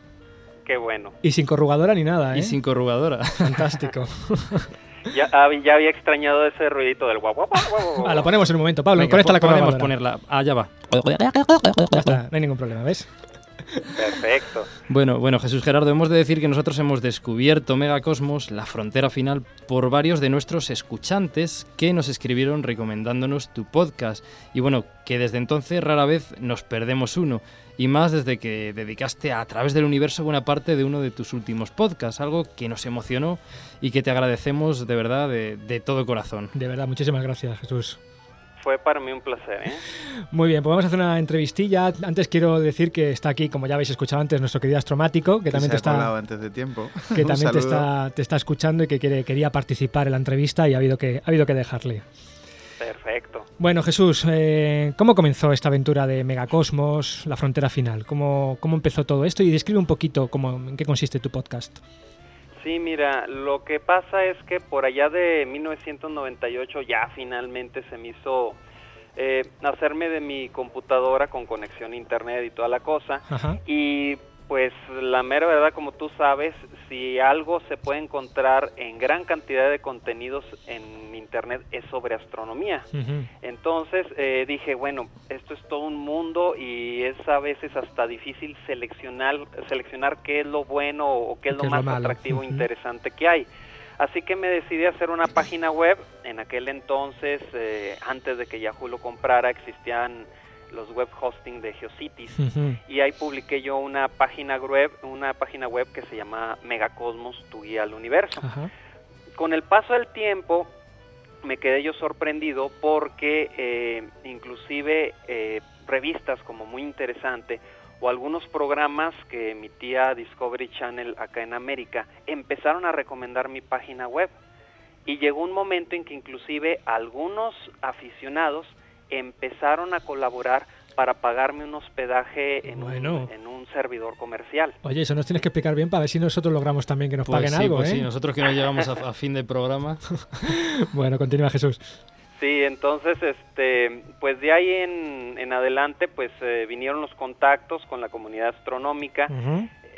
S17: Qué bueno.
S3: Y sin corrugadora ni nada, ¿eh?
S4: Y sin corrugadora.
S3: Fantástico.
S17: Ya, hab- ya había extrañado ese ruidito del guau, guau, guau, guau, guau.
S3: Ah, lo ponemos en un momento, Pablo.
S4: Venga,
S3: conecta la
S4: podemos ponerla. Ah, ya va.
S3: Ya está, no hay ningún problema, ¿ves?
S17: Perfecto.
S4: Bueno, bueno, Jesús Gerardo, hemos de decir que nosotros hemos descubierto Megacosmos, la frontera final, por varios de nuestros escuchantes que nos escribieron recomendándonos tu podcast. Y bueno, que desde entonces rara vez nos perdemos uno. Y más desde que dedicaste a, través del universo buena parte de uno de tus últimos podcasts, algo que nos emocionó y que te agradecemos de verdad de, de todo corazón.
S3: De verdad, muchísimas gracias, Jesús.
S17: Fue para mí un placer, ¿eh?
S3: Muy bien, pues vamos a hacer una entrevistilla. Antes quiero decir que está aquí, como ya habéis escuchado antes, nuestro querido Astromático, que,
S8: Que
S3: también
S8: se
S3: te está,
S8: antes de tiempo.
S3: que también te está, te está escuchando y que quiere, quería participar en la entrevista y ha habido que, ha habido que dejarle.
S17: Perfecto.
S3: Bueno, Jesús, eh, ¿cómo comenzó esta aventura de Megacosmos, la frontera final? ¿Cómo, cómo empezó todo esto? Y describe un poquito cómo, en qué consiste tu podcast.
S17: Sí, mira, lo que pasa es que por allá de 1998 ya finalmente se me hizo eh, hacerme de mi computadora con conexión a internet y toda la cosa.
S3: Ajá.
S17: Y pues la mera verdad, como tú sabes, si algo se puede encontrar en gran cantidad de contenidos en internet es sobre astronomía. Entonces eh, dije, bueno, esto es todo un mundo y es a veces hasta difícil seleccionar, seleccionar qué es lo bueno o qué es
S3: ¿Qué
S17: lo más atractivo e interesante que hay. Así que me decidí a hacer una página web. En aquel entonces, eh, antes de que Yahoo lo comprara, existían los web hosting de Geocities. Y ahí publiqué yo una página web, una página web que se llama Megacosmos, tu guía al universo. Con el paso del tiempo me quedé yo sorprendido porque eh, inclusive eh, revistas como muy interesante o algunos programas que emitía Discovery Channel acá en América empezaron a recomendar mi página web. Y llegó un momento en que inclusive algunos aficionados empezaron a colaborar para pagarme un hospedaje en,
S3: Bueno.
S17: un, en un servidor comercial.
S3: Oye, eso nos tienes que explicar bien para ver si nosotros logramos también que nos
S4: Pues
S3: paguen
S4: sí,
S3: algo,
S4: pues
S3: ¿eh?
S4: sí, nosotros que no llegamos a, a fin de programa.
S3: bueno, continúa Jesús.
S17: Sí, entonces, este, pues de ahí en, en adelante, pues eh, vinieron los contactos con la comunidad astronómica.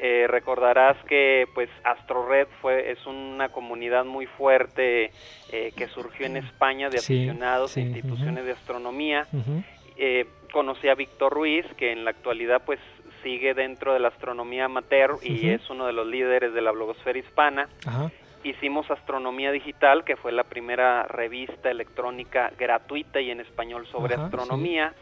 S17: Eh, recordarás que, pues, AstroRed fue es una comunidad muy fuerte eh, que surgió en España de
S3: Sí,
S17: aficionados
S3: sí,
S17: e instituciones de astronomía. Eh, conocí a Víctor Ruiz, que en la actualidad, pues, sigue dentro de la astronomía amateur y es uno de los líderes de la blogosfera hispana. Hicimos Astronomía Digital, que fue la primera revista electrónica gratuita y en español sobre astronomía.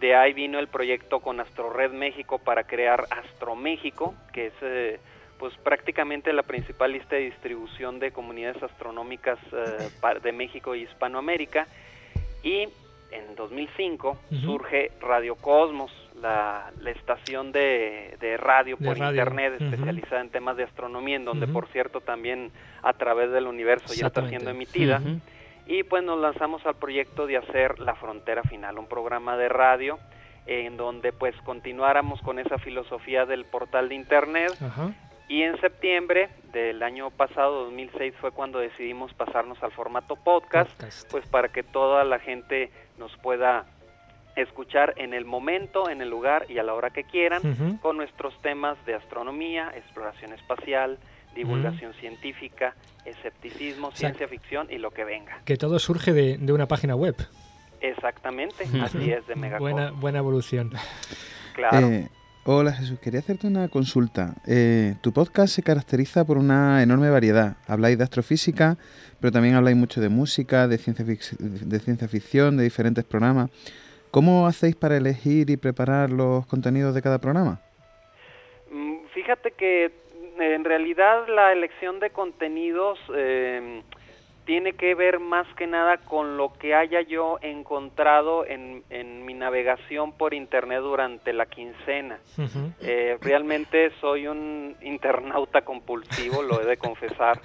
S17: De ahí vino el proyecto con AstroRed México para crear AstroMéxico, que es eh, pues prácticamente la principal lista de distribución de comunidades astronómicas eh, de México y Hispanoamérica. Y en 2005
S3: Ujú.
S17: surge Radio Cosmos, la, la estación de, de radio
S3: De
S17: por
S3: radio,
S17: internet especializada en temas de astronomía, en donde por cierto también a través del universo ya está siendo emitida. Y pues nos lanzamos al proyecto de hacer La Frontera Final, un programa de radio en donde pues continuáramos con esa filosofía del portal de internet.
S3: Ajá.
S17: y en septiembre del año pasado, 2006, fue cuando decidimos pasarnos al formato podcast, pues para que toda la gente nos pueda escuchar en el momento, en el lugar y a la hora que quieran, con nuestros temas de astronomía, exploración espacial, divulgación científica, escepticismo,
S3: sea,
S17: ciencia ficción y lo que venga.
S3: Que todo surge de, de una página web.
S17: Exactamente, así es de Megacosmos.
S3: Buena, buena evolución.
S17: Claro.
S8: Eh, Hola Jesús, quería hacerte una consulta. Eh, tu podcast se caracteriza por una enorme variedad. Habláis de astrofísica, pero también habláis mucho de música, de ciencia, fic- de ciencia ficción, de diferentes programas. ¿Cómo hacéis para elegir y preparar los contenidos de cada programa?
S17: Mm, Fíjate que en realidad la elección de contenidos eh, tiene que ver más que nada con lo que haya yo encontrado en, en mi navegación por internet durante la quincena. Eh, realmente soy un internauta compulsivo, lo he de confesar.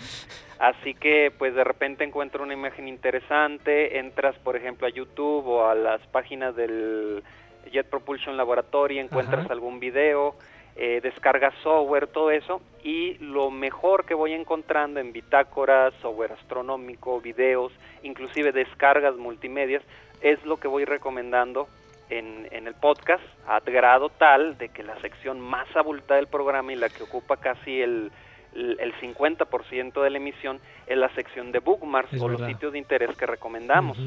S17: Así que pues de repente encuentro una imagen interesante, entras por ejemplo a YouTube o a las páginas del Jet Propulsion Laboratory, encuentras algún video, eh, descargas software, todo eso, y lo mejor que voy encontrando en bitácoras, software astronómico, videos, inclusive descargas multimedias, es lo que voy recomendando en, en el podcast, a grado tal de que la sección más abultada del programa y la que ocupa casi el, el, el 50% de la emisión es la sección de bookmarks
S3: Es
S17: o los sitios de interés que recomendamos.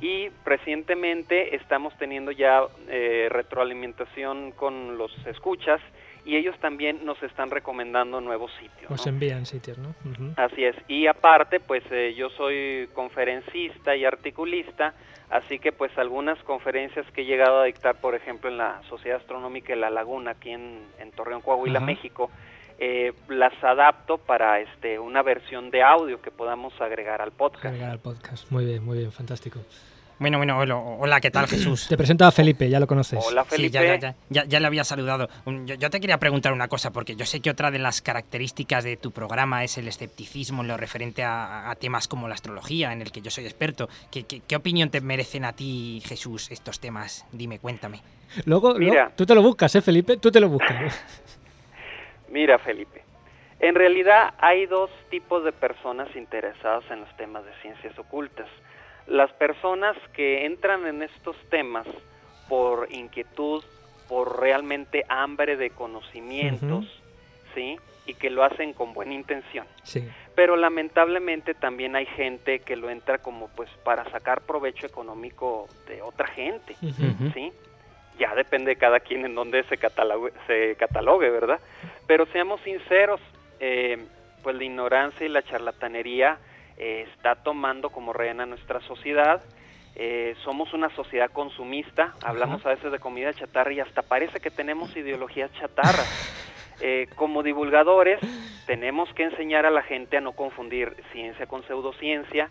S17: Y recientemente estamos teniendo ya eh, retroalimentación con los escuchas y ellos también nos están recomendando nuevos sitios.
S3: Os
S17: ¿no?
S3: envían sitios, ¿no? Ujú.
S17: Así es. Y aparte, pues eh, yo soy conferencista y articulista, así que pues algunas conferencias que he llegado a dictar, por ejemplo, en la Sociedad Astronómica de La Laguna, aquí en, en Torreón, Coahuila. México, eh, las adapto para este una versión de audio que podamos agregar al podcast.
S3: Agregar al podcast. Muy bien, muy bien, fantástico.
S5: Bueno, bueno, hola, hola, ¿qué tal Jesús?
S3: Te presento a Felipe, ya lo conoces.
S5: Sí, ya, ya, ya, ya, ya le había saludado. Yo, yo te quería preguntar una cosa, porque yo sé que otra de las características de tu programa es el escepticismo en lo referente a, a temas como la astrología, en el que yo soy experto. ¿Qué, qué, qué opinión te merecen a ti, Jesús, estos temas? Dime, cuéntame.
S3: Luego,
S17: Mira.
S3: luego, tú te lo buscas, ¿eh, Felipe? Tú te lo buscas.
S17: Mira, Felipe, en realidad hay dos tipos de personas interesadas en los temas de ciencias ocultas. Las personas que entran en estos temas por inquietud, por realmente hambre de conocimientos, ¿sí? Y que lo hacen con buena intención.
S3: Sí.
S17: Pero lamentablemente también hay gente que lo entra como pues para sacar provecho económico de otra gente. ¿sí? Ya depende de cada quien en dónde se catalogue, se catalogue ¿verdad? Pero seamos sinceros, eh, pues la ignorancia y la charlatanería eh, está tomando como reina nuestra sociedad. Eh, somos una sociedad consumista, hablamos a veces de comida chatarra y hasta parece que tenemos ideologías chatarras. Eh, como divulgadores tenemos que enseñar a la gente a no confundir ciencia con pseudociencia.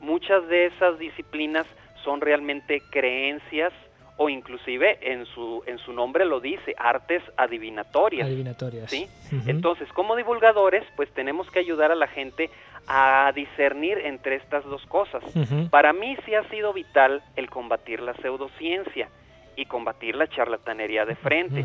S17: Muchas de esas disciplinas son realmente creencias o inclusive en su en su nombre lo dice artes adivinatorias.
S3: Adivinatorias.
S17: ¿sí? Entonces, como divulgadores, pues tenemos que ayudar a la gente a discernir entre estas dos cosas. Para mí sí ha sido vital el combatir la pseudociencia y combatir la charlatanería de frente.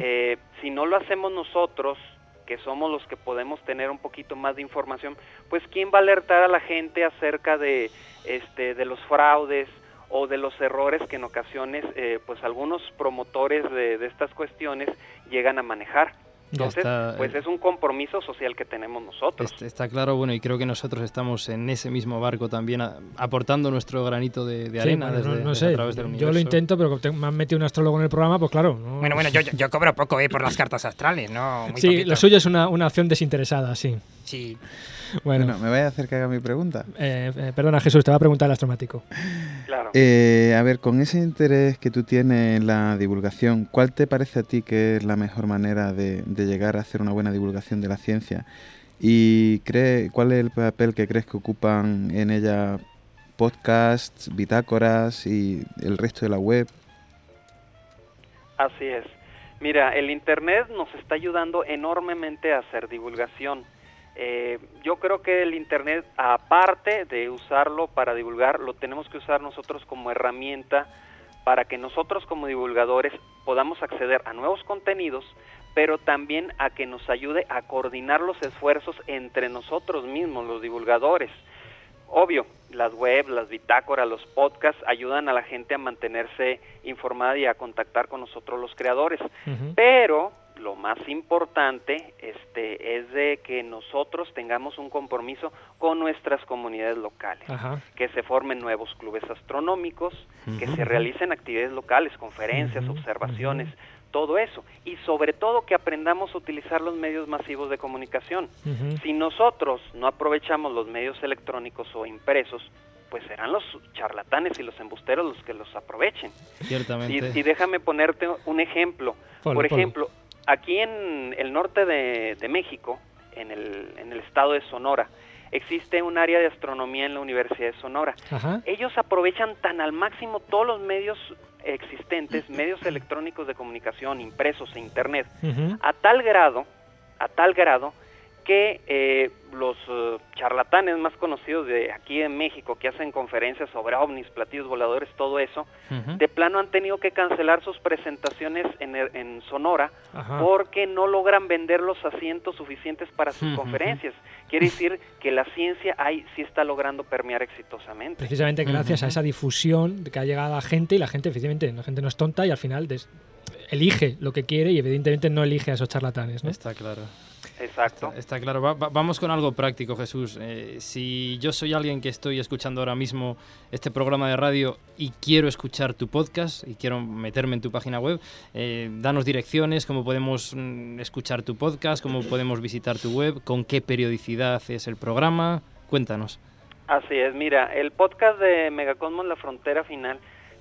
S17: Eh, si no lo hacemos nosotros, que somos los que podemos tener un poquito más de información, pues quién va a alertar a la gente acerca de este de los fraudes o de los errores que en ocasiones eh, pues algunos promotores de, de estas cuestiones llegan a manejar. Entonces,
S4: está,
S17: pues
S4: eh.
S17: es un compromiso social que tenemos nosotros.
S4: Est- Está claro, bueno, y creo que nosotros estamos en ese mismo barco también, a- aportando nuestro granito de, de
S3: Sí,
S4: arena
S3: bueno, no-
S4: desde,
S3: no,
S4: desde
S3: sé,
S4: a través del
S3: yo
S4: universo.
S3: lo intento, pero te- me han metido un astrólogo en el programa, pues claro. no-
S5: Bueno, bueno, yo, yo, yo cobro poco, ¿eh? Por las cartas astrales, ¿no? Muy
S3: Sí,
S5: poquito.
S3: lo suyo es una, una acción desinteresada, sí.
S5: Sí.
S3: Bueno,
S8: Bueno, ¿me vais a hacer que haga mi pregunta?
S3: eh, eh, perdona Jesús, te va a preguntar el astromático.
S17: Claro.
S8: Eh, a ver, con ese interés que tú tienes en la divulgación, ¿cuál te parece a ti que es la mejor manera de, de llegar a hacer una buena divulgación de la ciencia? ¿Y cree, cuál es el papel que crees que ocupan en ella podcasts, bitácoras y el resto de la web?
S17: Así es. Mira, el Internet nos está ayudando enormemente a hacer divulgación. Eh, yo creo que el Internet, aparte de usarlo para divulgar, lo tenemos que usar nosotros como herramienta para que nosotros como divulgadores podamos acceder a nuevos contenidos, pero también a que nos ayude a coordinar los esfuerzos entre nosotros mismos, los divulgadores. Obvio, las webs, las bitácoras, los podcasts ayudan a la gente a mantenerse informada y a contactar con nosotros los creadores. Pero lo más importante este, es de que nosotros tengamos un compromiso con nuestras comunidades locales,
S3: Ajá.
S17: que se formen nuevos clubes astronómicos, que se realicen actividades locales, conferencias, observaciones. todo eso. Y sobre todo que aprendamos a utilizar los medios masivos de comunicación. Si nosotros no aprovechamos los medios electrónicos o impresos, pues serán los charlatanes y los embusteros los que los aprovechen.
S4: Ciertamente.
S17: Y, y déjame ponerte un ejemplo. Por ejemplo, aquí en el norte de, de México, en el, en el estado de Sonora, existe un área de astronomía en la Universidad de Sonora.
S3: Ajá.
S17: Ellos aprovechan tan al máximo todos los medios existentes, medios electrónicos de comunicación, impresos e internet, a tal grado, a tal grado que eh, los eh, charlatanes más conocidos de aquí en México que hacen conferencias sobre ovnis, platillos voladores, todo eso, de plano han tenido que cancelar sus presentaciones en, en Sonora
S3: Ajá.
S17: porque no logran vender los asientos suficientes para sus conferencias. Quiere decir que la ciencia ahí sí está logrando permear exitosamente.
S3: Precisamente gracias a esa difusión que ha llegado a la gente y la gente, efectivamente, la gente no es tonta y al final des- elige lo que quiere y evidentemente no elige a esos charlatanes. ¿no?
S4: Está claro.
S17: Exacto.
S4: Está, está claro. Va- va- vamos con algo práctico, Jesús. Eh, si yo soy alguien que estoy escuchando ahora mismo este programa de radio y quiero escuchar tu podcast y quiero meterme en tu página web, eh, danos direcciones, cómo podemos mm, escuchar tu podcast, cómo podemos visitar tu web, con qué periodicidad es el programa. Cuéntanos.
S17: Así es, mira, el podcast de Megacosmos La Frontera Final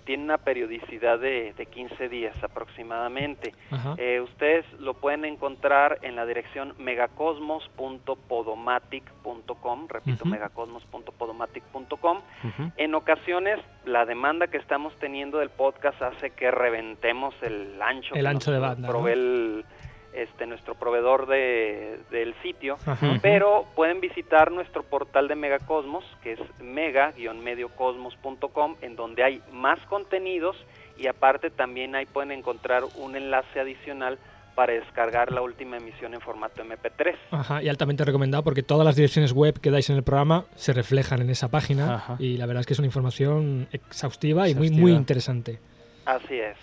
S17: tiene una periodicidad de, de 15 días aproximadamente. Eh, ustedes lo pueden encontrar en la dirección megacosmos.podomatic.com, repito, megacosmos.podomatic.com. En ocasiones, la demanda que estamos teniendo del podcast hace que reventemos el ancho,
S3: El
S17: que
S3: ancho de banda,
S17: provee
S3: ¿no?
S17: el- este, nuestro proveedor de, del sitio,
S3: Ajá.
S17: pero pueden visitar nuestro portal de Megacosmos, que es mega-mediocosmos.com, en donde hay más contenidos y aparte también ahí pueden encontrar un enlace adicional para descargar la última emisión en formato MP3.
S3: Ajá, y altamente recomendado porque todas las direcciones web que dais en el programa se reflejan en esa página
S4: Ajá.
S3: y la verdad es que es una información exhaustiva y muy,
S5: Exhaustiva.
S3: muy interesante.
S17: Así es.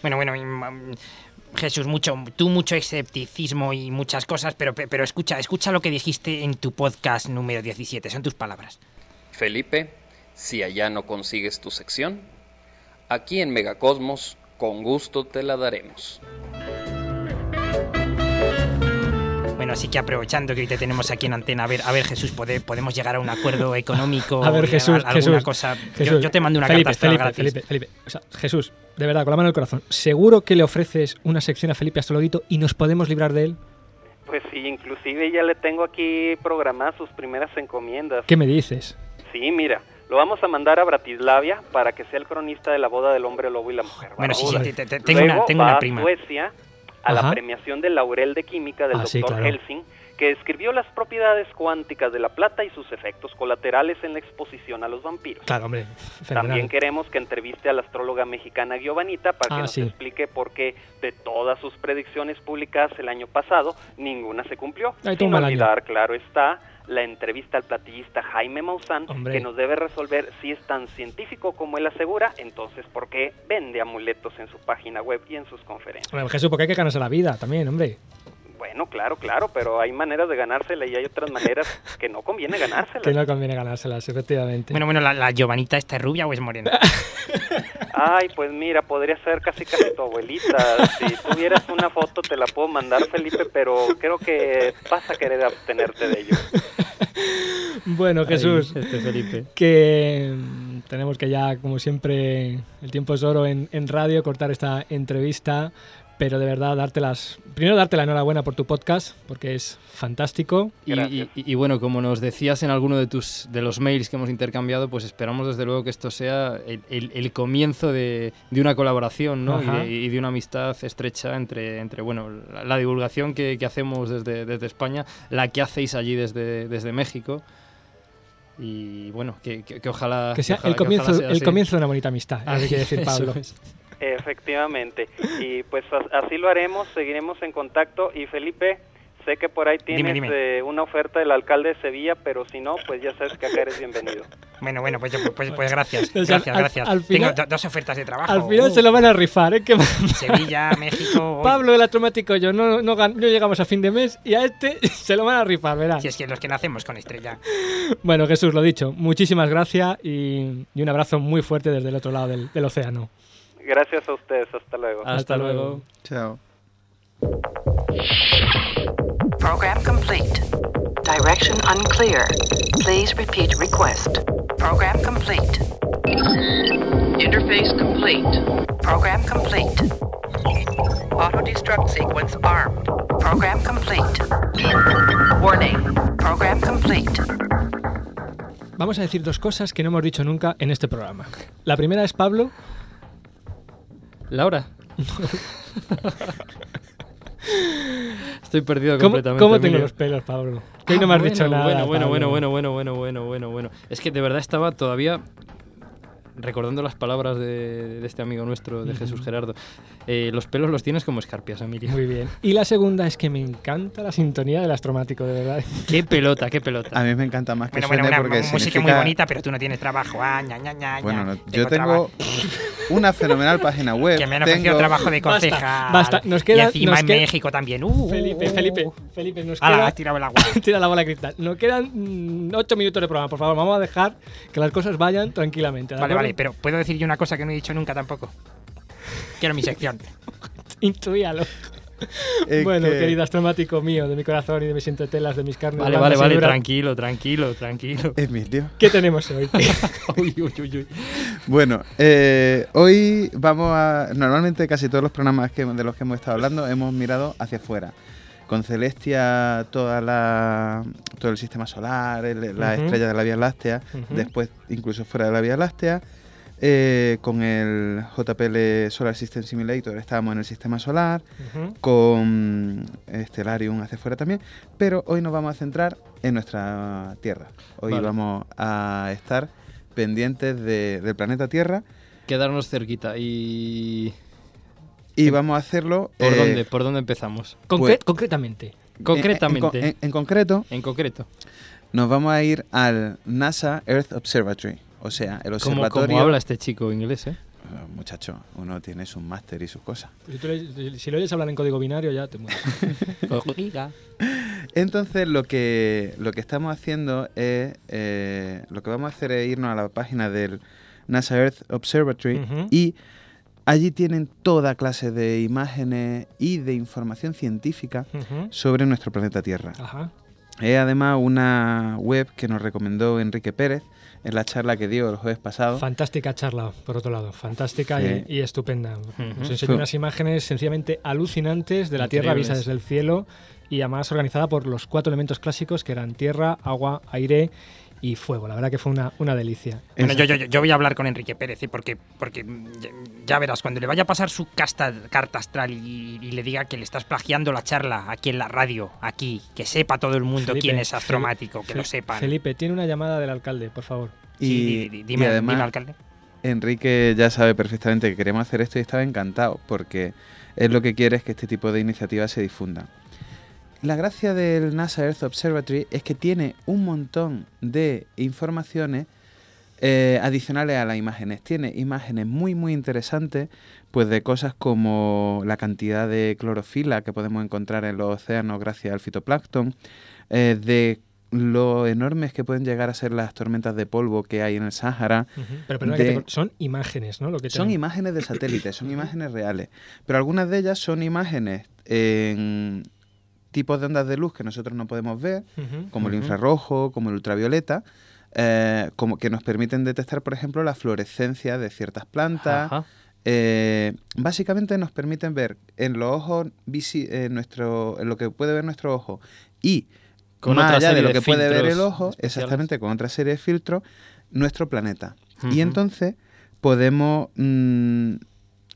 S5: Bueno, bueno, mm, Jesús, mucho, tú mucho escepticismo y muchas cosas, pero, pero escucha, escucha lo que dijiste en tu podcast número 17, son tus palabras.
S16: Felipe, si allá no consigues tu sección, aquí en Megacosmos con gusto te la daremos.
S5: Así que aprovechando que hoy te tenemos aquí en antena, a ver, a ver Jesús, ¿pode- podemos llegar a un acuerdo económico,
S3: A ver, Jesús,
S5: alguna
S3: Jesús,
S5: cosa. Yo-
S3: Jesús,
S5: yo, te mando una
S3: Felipe,
S5: carta
S3: Felipe,
S5: gratis.
S3: Felipe, Felipe. O sea, Jesús, de verdad, con la mano en el corazón, ¿seguro que le ofreces una sección a Felipe Astrologito y nos podemos librar de él?
S17: Pues sí, inclusive ya le tengo aquí programadas sus primeras encomiendas.
S3: ¿Qué me dices?
S17: Sí, mira, lo vamos a mandar a Bratislavia para que sea el cronista de la boda del hombre lobo y la mujer
S5: Bueno, sí, sí, te- te- tengo
S17: Luego
S5: una- tengo
S17: va
S5: una
S17: a
S5: prima.
S17: Suecia a
S3: Ajá.
S17: la premiación del Laurel de Química del
S3: Ah, sí,
S17: doctor
S3: claro.
S17: Helsing, que describió las propiedades cuánticas de la plata y sus efectos colaterales en la exposición a los vampiros.
S3: Claro, hombre,
S17: También queremos que entreviste a la astróloga mexicana Giovanita para que
S3: Ah,
S17: nos
S3: sí.
S17: explique por qué de todas sus predicciones publicadas el año pasado, ninguna se cumplió.
S3: Ay,
S17: Sin
S3: el año.
S17: olvidar, claro está, la entrevista al platillista Jaime Maussan,
S3: Hombre.
S17: que nos debe resolver si es tan científico como él asegura, entonces por qué vende amuletos en su página web y en sus conferencias.
S3: Hombre, Jesús, porque hay que ganarse la vida también, hombre.
S17: Bueno, claro, claro, pero hay maneras de ganársela y hay otras maneras que no conviene ganársela.
S3: Que no conviene ganárselas, efectivamente.
S5: Bueno, bueno, ¿la, la Giovanita esta es rubia o es morena?
S17: Ay, pues mira, podría ser casi casi tu abuelita. Si tuvieras una foto te la puedo mandar, Felipe, pero creo que vas a querer abstenerte de ello.
S3: Bueno, Jesús,
S4: este Felipe.
S3: que mm, tenemos que ya, como siempre, el tiempo es oro en, en radio, cortar esta entrevista, pero de verdad darte las... Primero darte la enhorabuena por tu podcast, porque es fantástico.
S4: Y, y- y bueno, como nos decías en alguno de tus de los mails que hemos intercambiado, pues esperamos desde luego que esto sea el, el- el comienzo de, de una colaboración ¿no? y, de, y de una amistad estrecha entre, entre bueno, la, la divulgación que, que hacemos desde, desde España, la que hacéis allí desde, desde México. Y bueno, que, que- que ojalá.
S3: Que sea
S4: ojalá-
S3: el
S4: que ojalá
S3: comienzo,
S4: sea
S3: el
S4: así.
S3: comienzo de una bonita amistad, es lo que quiere decir
S4: Eso
S3: Pablo.
S4: es.
S17: Efectivamente. Y pues así lo haremos, seguiremos en contacto. Y Felipe, sé que por ahí tienes
S5: dime.
S17: eh, una oferta del alcalde de Sevilla, pero si no, pues ya sabes que acá eres bienvenido.
S5: Bueno, bueno, pues, pues, pues gracias,
S3: O sea,
S5: gracias,
S3: al-
S5: gracias.
S3: al final-
S5: Tengo do- dos ofertas de trabajo.
S3: Al final
S5: Uh,
S3: se lo van a rifar, ¿eh? Que
S5: Sevilla, México... hoy.
S3: Pablo el astromático y yo no, no, gan- no llegamos a fin de mes y a este se lo van a rifar, verás.
S5: Si es que los que nacemos con estrella.
S3: Bueno, Jesús, lo dicho, muchísimas gracias y, y un abrazo muy fuerte desde el otro lado del, del océano.
S17: Gracias a ustedes, hasta luego.
S4: Hasta luego.
S8: Chao.
S18: Program complete. Direction unclear. Please repeat request. Program complete. Interface complete. Program complete. Auto destruct sequence armed. Program complete. Warning. Program complete.
S3: Vamos a decir dos cosas que no hemos dicho nunca en este programa. La primera es Pablo.
S4: Laura. Estoy perdido
S3: ¿Cómo,
S4: completamente.
S3: cómo tengo los pelos, Pablo? Que hoy
S4: Ah,
S3: no me has
S4: bueno,
S3: dicho nada.
S4: Bueno, bueno, bueno, bueno, bueno, bueno, bueno, bueno, bueno. Es que de verdad estaba todavía recordando las palabras de, de este amigo nuestro, de
S3: Ujú.
S4: Jesús Gerardo. Eh, los pelos los tienes como escarpias, Emilio.
S3: Muy bien. Y la segunda es que me encanta la sintonía del astromático, de verdad.
S4: Qué pelota, qué pelota.
S8: A mí me encanta más que
S5: Bueno, bueno, una
S8: porque
S5: música
S8: significa...
S5: muy bonita, pero tú no tienes trabajo. Ah, ña, ña, ña,
S8: Bueno, no, yo tengo una fenomenal página web.
S5: Que me han ofrecido
S8: tengo-
S5: trabajo de
S3: Basta,
S5: concejal.
S3: basta. Nos queda-
S5: y encima
S3: nos
S5: en
S3: queda-
S5: México también. Uh,
S3: Felipe,
S5: uh,
S3: Felipe,
S5: uh.
S3: Felipe, nos
S5: Ala,
S3: queda...
S5: has tirado el agua.
S3: Tira la bola cristal. Nos quedan mm, ocho minutos de programa, por favor. Vamos a dejar que las cosas vayan tranquilamente. ¿de
S5: Vale,
S3: acuerdo?
S5: Vale, pero puedo decir yo una cosa que no he dicho nunca tampoco. Quiero mi sección.
S3: Intuíalo. Bueno,
S8: que-
S3: querido astromático mío, de mi corazón y de mis entretelas, de mis carnes.
S4: Vale, vale, vale,
S3: duras,
S4: tranquilo, tranquilo, tranquilo.
S8: Emilio.
S3: ¿Qué tenemos hoy?
S4: uy, uy, uy, uy.
S8: Bueno, eh, hoy vamos a... Normalmente casi todos los programas que, de los que hemos estado hablando hemos mirado hacia afuera. Con Celestia, toda la, todo el sistema solar, el- la estrella de la Vía Láctea, después incluso fuera de la Vía Láctea. Eh, con el JPL Solar System Simulator estábamos en el sistema solar, con Stellarium hacia afuera también, pero hoy nos vamos a centrar en nuestra Tierra. Hoy
S4: Vale.
S8: vamos a estar pendientes de- del planeta Tierra
S4: Quedarnos cerquita y...
S8: y vamos a hacerlo...
S4: ¿Por
S8: eh,
S4: dónde? ¿Por dónde empezamos?
S3: Concre-
S8: Pues-
S3: concretamente.
S4: Concretamente.
S8: En, en- en concreto,
S4: En concreto.
S8: nos vamos a ir al NASA Earth Observatory, o sea, el
S4: ¿Cómo,
S8: observatorio...
S4: cómo habla este chico inglés, eh?
S8: Ah, Muchacho, uno tiene su máster y sus cosas.
S3: Si, tú le- si lo oyes hablar en código binario, ya te mueres.
S8: Entonces lo que, lo que estamos haciendo es, eh, lo que vamos a hacer es irnos a la página del NASA Earth Observatory y allí tienen toda clase de imágenes y de información científica sobre nuestro planeta Tierra.
S3: Ajá.
S8: Es además una web que nos recomendó Enrique Pérez en la charla que dio el jueves pasado.
S3: Fantástica charla, por otro lado. Fantástica
S8: Sí.
S3: y, y estupenda. Nos enseñó
S8: Fue-
S3: unas imágenes sencillamente alucinantes de la Tierra vista desde el cielo y además organizada por los cuatro elementos clásicos que eran tierra, agua, aire y fuego. La verdad que fue una, una delicia.
S5: Bueno, yo, yo, yo voy a hablar con Enrique Pérez, ¿eh? porque, porque ya, verás, cuando le vaya a pasar su casta, carta astral y, y le diga que le estás plagiando la charla aquí en la radio, aquí, que sepa todo el mundo
S3: Felipe,
S5: quién es astromático, que lo sepan.
S3: Felipe, tiene una llamada del alcalde, por favor.
S8: Y,
S5: Sí,
S8: y
S5: dime,
S8: además,
S5: dime, alcalde.
S8: Enrique ya sabe perfectamente que queremos hacer esto y estaba encantado porque es lo que quiere es que este tipo de iniciativas se difundan. La gracia del NASA Earth Observatory es que tiene un montón de informaciones eh, adicionales a las imágenes. Tiene imágenes muy muy interesantes, pues de cosas como la cantidad de clorofila que podemos encontrar en los océanos gracias al fitoplancton, eh, de lo enormes que pueden llegar a ser las tormentas de polvo que hay en el Sáhara.
S3: Pero
S8: de-
S3: te son imágenes, ¿no? Lo que
S8: son imágenes de satélites, son imágenes reales. Pero algunas de ellas son imágenes en tipos de ondas de luz que nosotros no podemos ver, como el infrarrojo, como el ultravioleta, eh, como que nos permiten detectar, por ejemplo, la fluorescencia de ciertas plantas.
S4: Ajá.
S8: Eh, básicamente nos permiten ver en los ojos, visi- en nuestro, en lo que puede ver nuestro ojo y
S4: Con
S8: más
S4: otra
S8: allá de
S4: serie
S8: lo
S4: de
S8: que puede ver el
S4: filtros
S8: ojo,
S4: especiales.
S8: exactamente con otra serie de filtros, nuestro planeta. Y entonces podemos mm,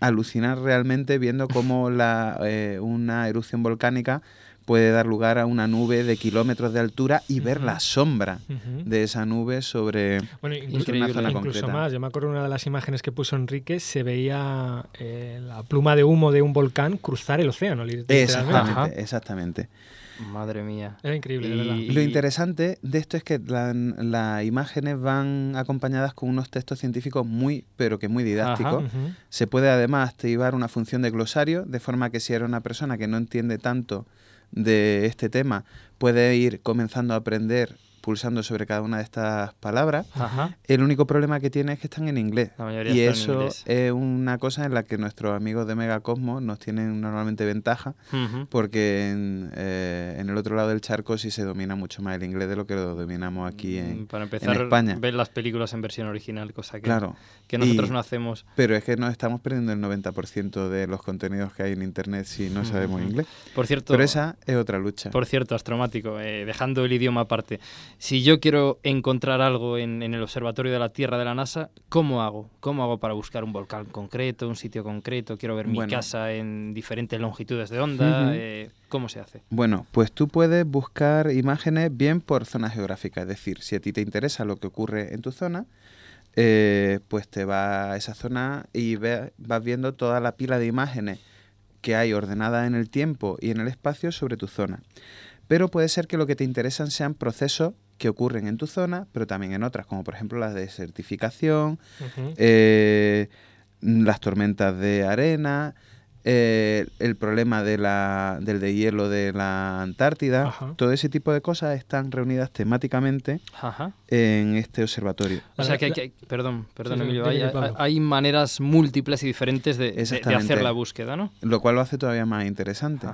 S8: alucinar realmente viendo cómo la, eh, una erupción volcánica puede dar lugar a una nube de kilómetros de altura y ver la sombra de esa nube sobre,
S3: Bueno, incluso,
S8: una zona
S3: incluso
S8: concreta.
S3: más. Yo me acuerdo una de las imágenes que puso Enrique, se veía eh, la pluma de humo de un volcán cruzar el océano.
S8: Exactamente, exactamente.
S4: Madre mía.
S3: Era increíble, de verdad.
S8: Lo interesante de esto es que la- las imágenes van acompañadas con unos textos científicos muy, pero que muy didácticos.
S3: Ajá.
S8: Se puede además activar una función de glosario, de forma que si eres una persona que no entiende tanto de este tema, puede ir comenzando a aprender pulsando sobre cada una de estas palabras.
S4: Ajá.
S8: El único problema que tiene es que están en inglés.
S4: La mayoría
S8: Y
S4: en
S8: eso
S4: inglés.
S8: es una cosa en la que nuestros amigos de Megacosmos nos tienen normalmente ventaja, porque en, eh, en el otro lado del charco sí se domina mucho más el inglés de lo que lo dominamos aquí en,
S4: Mm, Para
S8: en
S4: empezar,
S8: España.
S4: ver las películas en versión original, cosa que,
S8: Claro.
S4: que nosotros
S8: Y-
S4: no hacemos.
S8: Pero es que nos estamos perdiendo el 90% de los contenidos que hay en Internet si no sabemos inglés.
S4: Por cierto,
S8: Pero esa es otra lucha.
S4: Por cierto, astromático, eh, dejando el idioma aparte, si yo quiero encontrar algo en, en el Observatorio de la Tierra de la NASA, ¿cómo hago? ¿Cómo hago para buscar un volcán concreto, un sitio concreto? Quiero ver mi casa en diferentes longitudes de onda. Eh, ¿Cómo se hace?
S8: Bueno, pues tú puedes buscar imágenes bien por zona geográfica, es decir, si a ti te interesa lo que ocurre en tu zona, eh, pues te vas a esa zona y ve- vas viendo toda la pila de imágenes que hay ordenadas en el tiempo y en el espacio sobre tu zona. Pero puede ser que lo que te interesan sean procesos que ocurren en tu zona, pero también en otras, como por ejemplo la desertificación, eh, las tormentas de arena, eh, el problema de la, del deshielo de la Antártida,
S4: Ajá.
S8: todo ese tipo de cosas están reunidas temáticamente
S4: Ajá.
S8: en este observatorio.
S4: O sea que, hay que- perdón, perdón
S8: Sí,
S4: Emilio, hay, hay maneras múltiples y diferentes de, de- de hacer la búsqueda, ¿no?
S8: Lo cual lo hace todavía más interesante.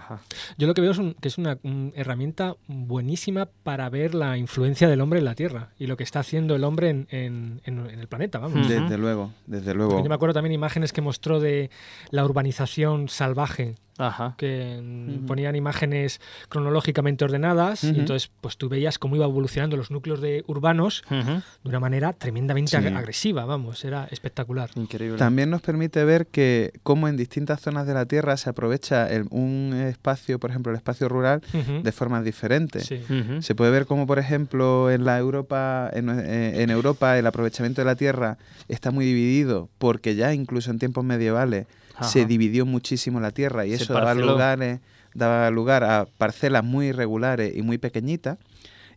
S3: Yo lo que veo es un- que es una un- herramienta buenísima para ver la influencia del hombre en la Tierra y lo que está haciendo el hombre en, en- en- en el planeta, vamos.
S8: Desde luego, desde
S3: Porque
S8: luego.
S3: Yo me acuerdo también imágenes que mostró de la urbanización salvaje.
S4: Ajá.
S3: Que ponían imágenes cronológicamente ordenadas y entonces pues tú veías cómo iba evolucionando los núcleos de urbanos de una manera tremendamente
S8: Sí.
S3: ag- agresiva, vamos, era espectacular.
S4: Increíble.
S8: También nos permite ver que cómo en distintas zonas de la Tierra se aprovecha el- un espacio, por ejemplo, el espacio rural, de formas diferentes.
S3: Sí.
S8: Se puede ver cómo, por ejemplo, en la Europa, en, eh, en Europa el aprovechamiento de la tierra está muy dividido, porque ya incluso en tiempos medievales se dividió muchísimo la tierra y
S4: Se
S8: eso daba, lugares, daba lugar a parcelas muy irregulares y muy pequeñitas.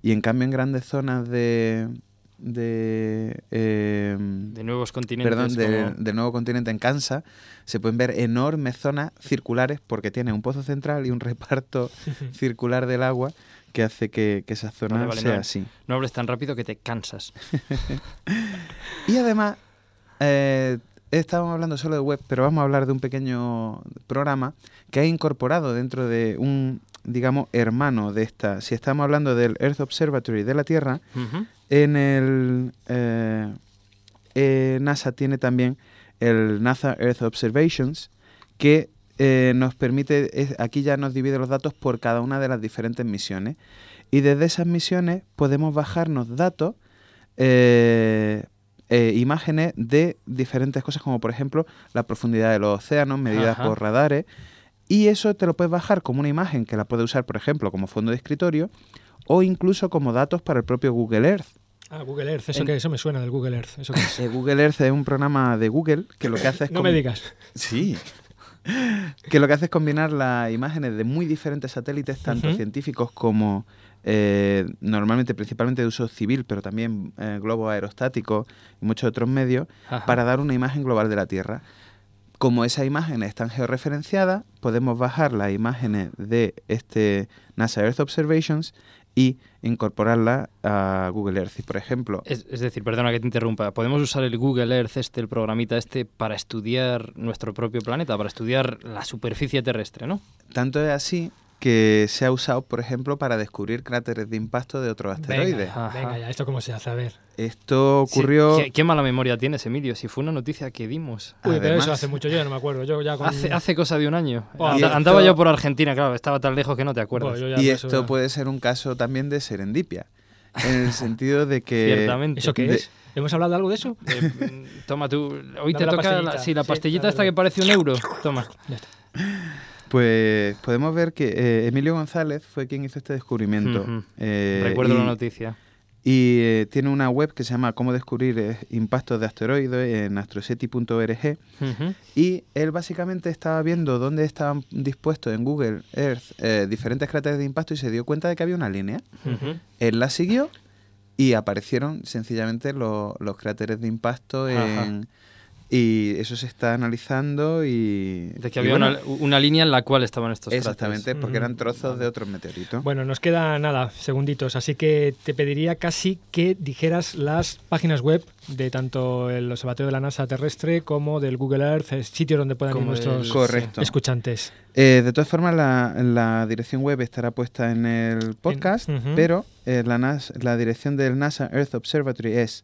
S8: Y en cambio en grandes zonas de... de eh,
S4: De nuevos continentes.
S8: Perdón, de- del nuevo continente en Kansas, se pueden ver enormes zonas circulares porque tiene un pozo central y un reparto circular del agua que hace que, que esa zona
S4: Vale, vale,
S8: sea
S4: no,
S8: así.
S4: No hables tan rápido que te cansas.
S8: Y además, eh, estábamos hablando solo de web, pero vamos a hablar de un pequeño programa que ha incorporado dentro de un, digamos, hermano de esta. Si estamos hablando del Earth Observatory de la Tierra, en el eh, eh, NASA tiene también el NASA Earth Observations, que eh, nos permite, es- aquí ya nos divide los datos por cada una de las diferentes misiones. Y desde esas misiones podemos bajarnos datos, eh, imágenes de diferentes cosas, como por ejemplo la profundidad de los océanos, medidas
S4: Ajá.
S8: por radares. Y eso te lo puedes bajar como una imagen que la puedes usar, por ejemplo, como fondo de escritorio o incluso como datos para el propio Google Earth.
S3: Ah, Google Earth, eso
S8: En-
S3: que eso me suena del Google Earth. Eso que es.
S8: Eh, Google Earth es un programa de Google que lo que hace es...
S3: No me digas.
S8: Sí. que lo que hace es combinar las imágenes de muy diferentes satélites, tanto científicos como eh, normalmente, principalmente de uso civil, pero también eh, globos aerostáticos y muchos otros medios,
S4: Ajá.
S8: para dar una imagen global de la Tierra. Como esas imágenes están georreferenciadas, podemos bajar las imágenes de este NASA Earth Observations y incorporarlas a Google Earth. Por ejemplo,
S4: Es, es decir, perdona que te interrumpa, ¿podemos usar el Google Earth, este, el programita este, para estudiar nuestro propio planeta, para estudiar la superficie terrestre, ¿no?
S8: Tanto es así que se ha usado, por ejemplo, para descubrir cráteres de impacto de otros asteroides.
S3: Venga, venga ya, ¿esto cómo se hace? A ver.
S8: Esto
S4: Sí,
S8: ocurrió...
S4: ¿qué, qué mala memoria tienes, Emilio, si fue una noticia que dimos.
S3: Uy, pero
S8: Además-
S3: eso hace mucho, yo ya no me acuerdo. Yo ya con...
S4: Hace, hace cosa de un año. Andaba yo por Argentina, claro, estaba tan lejos que no te acuerdas.
S3: Ya
S8: Y
S3: eso
S8: esto
S3: ya-
S8: puede ser un caso también de serendipia, en el sentido de que...
S4: Ciertamente.
S3: ¿Eso qué
S8: de-
S3: es? ¿Hemos hablado de algo de eso?
S4: Eh, toma tú, hoy
S3: Dame
S4: te
S3: la
S4: toca la,
S3: pastillita.
S4: sí, la
S3: Sí,
S4: pastillita
S3: dame
S4: esta
S3: la-
S4: que parece un euro. Toma.
S8: Pues podemos ver que eh, Emilio González fue quien hizo este descubrimiento. Eh,
S4: Recuerdo
S8: y-
S4: la noticia.
S8: Y eh, tiene una web que se llama Cómo descubrir impactos de asteroides en astroseti.org.
S4: Ujú.
S8: Y él básicamente estaba viendo dónde estaban dispuestos en Google Earth diferentes cráteres de impacto y se dio cuenta de que había una línea. Él la siguió y aparecieron sencillamente lo- los cráteres de impacto en, Y eso se está analizando y...
S4: De que
S8: y
S4: había
S8: bueno,
S4: una, una línea en la cual estaban estos.
S8: Exactamente, porque eran trozos de otros meteoritos.
S3: Bueno, nos queda nada, segunditos, así que te pediría casi que dijeras las páginas web de tanto el Observatorio de la NASA terrestre como del Google Earth, eh, sitios donde puedan ir
S4: Como
S3: nuestros
S4: del-
S8: Correcto.
S3: escuchantes.
S8: Eh, de todas formas, la, la dirección web estará puesta en el podcast, pero eh, la, NAS la dirección del NASA Earth Observatory es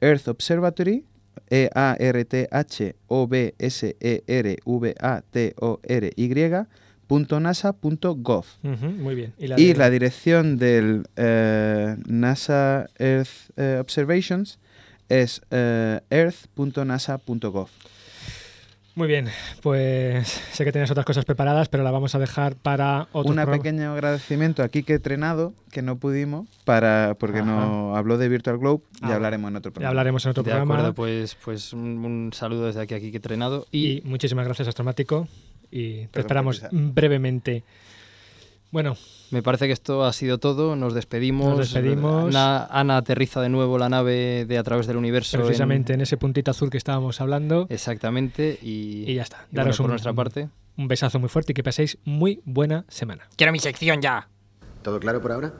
S8: Earth Observatory, E-A-R-T-H-O-B-S-E-R-V-A-T-O-R-Y, punto nasa punto gov.
S3: Ujú, muy bien. Y la,
S8: Y
S3: de-
S8: la dirección del eh, NASA Earth eh, Observations es eh, earth.nasa.gov.
S3: Muy bien, pues sé que tenías otras cosas preparadas, pero la vamos a dejar para otro
S8: Un pequeño agradecimiento a Kike Trenado, que no pudimos, para porque
S3: Ajá.
S8: nos habló de Virtual Globe, y
S3: Ah,
S8: hablaremos en otro
S3: Ya
S8: programa.
S3: hablaremos en otro
S4: De
S3: programa.
S4: acuerdo, pues, pues un, un saludo desde aquí a Kike Trenado. Y,
S3: Y muchísimas gracias, Astromático. Y te
S8: por
S3: esperamos brevemente. Bueno,
S4: me parece que esto ha sido todo. Nos despedimos.
S3: Nos despedimos.
S4: Ana, Ana aterriza de nuevo la nave de A través del universo. en-
S3: precisamente en ese puntito azul que estábamos hablando.
S4: Exactamente. Y,
S3: Y ya está.
S4: y bueno,
S3: Daros
S4: por
S3: un,
S4: nuestra parte.
S3: un besazo muy fuerte y que paséis muy buena semana.
S5: Quiero mi sección ya.
S11: ¿Todo claro por ahora?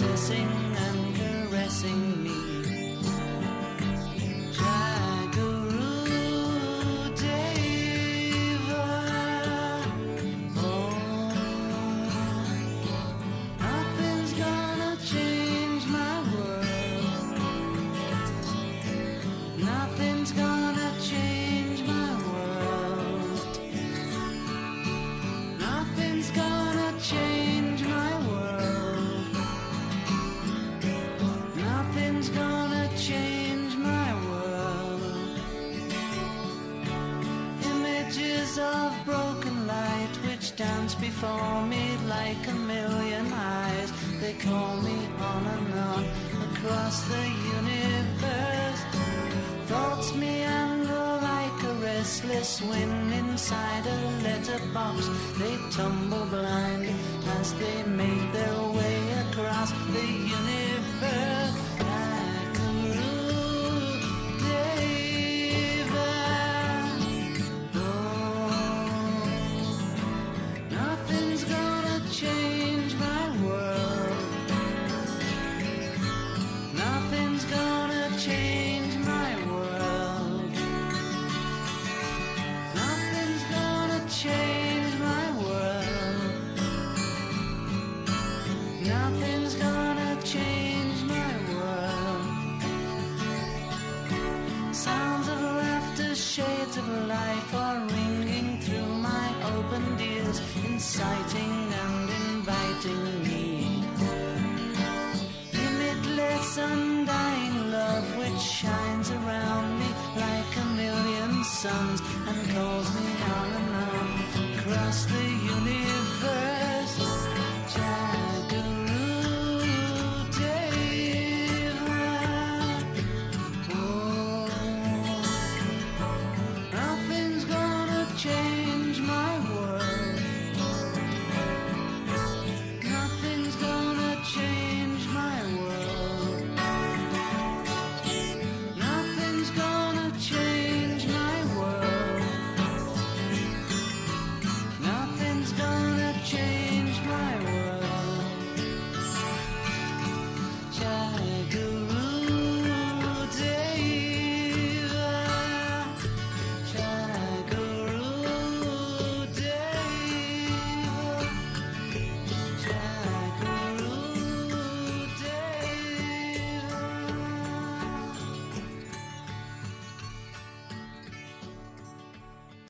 S9: Possessing and caressing across the universe. Thoughts meander like a restless wind inside a letterbox. They tumble blind as they make their way across the universe.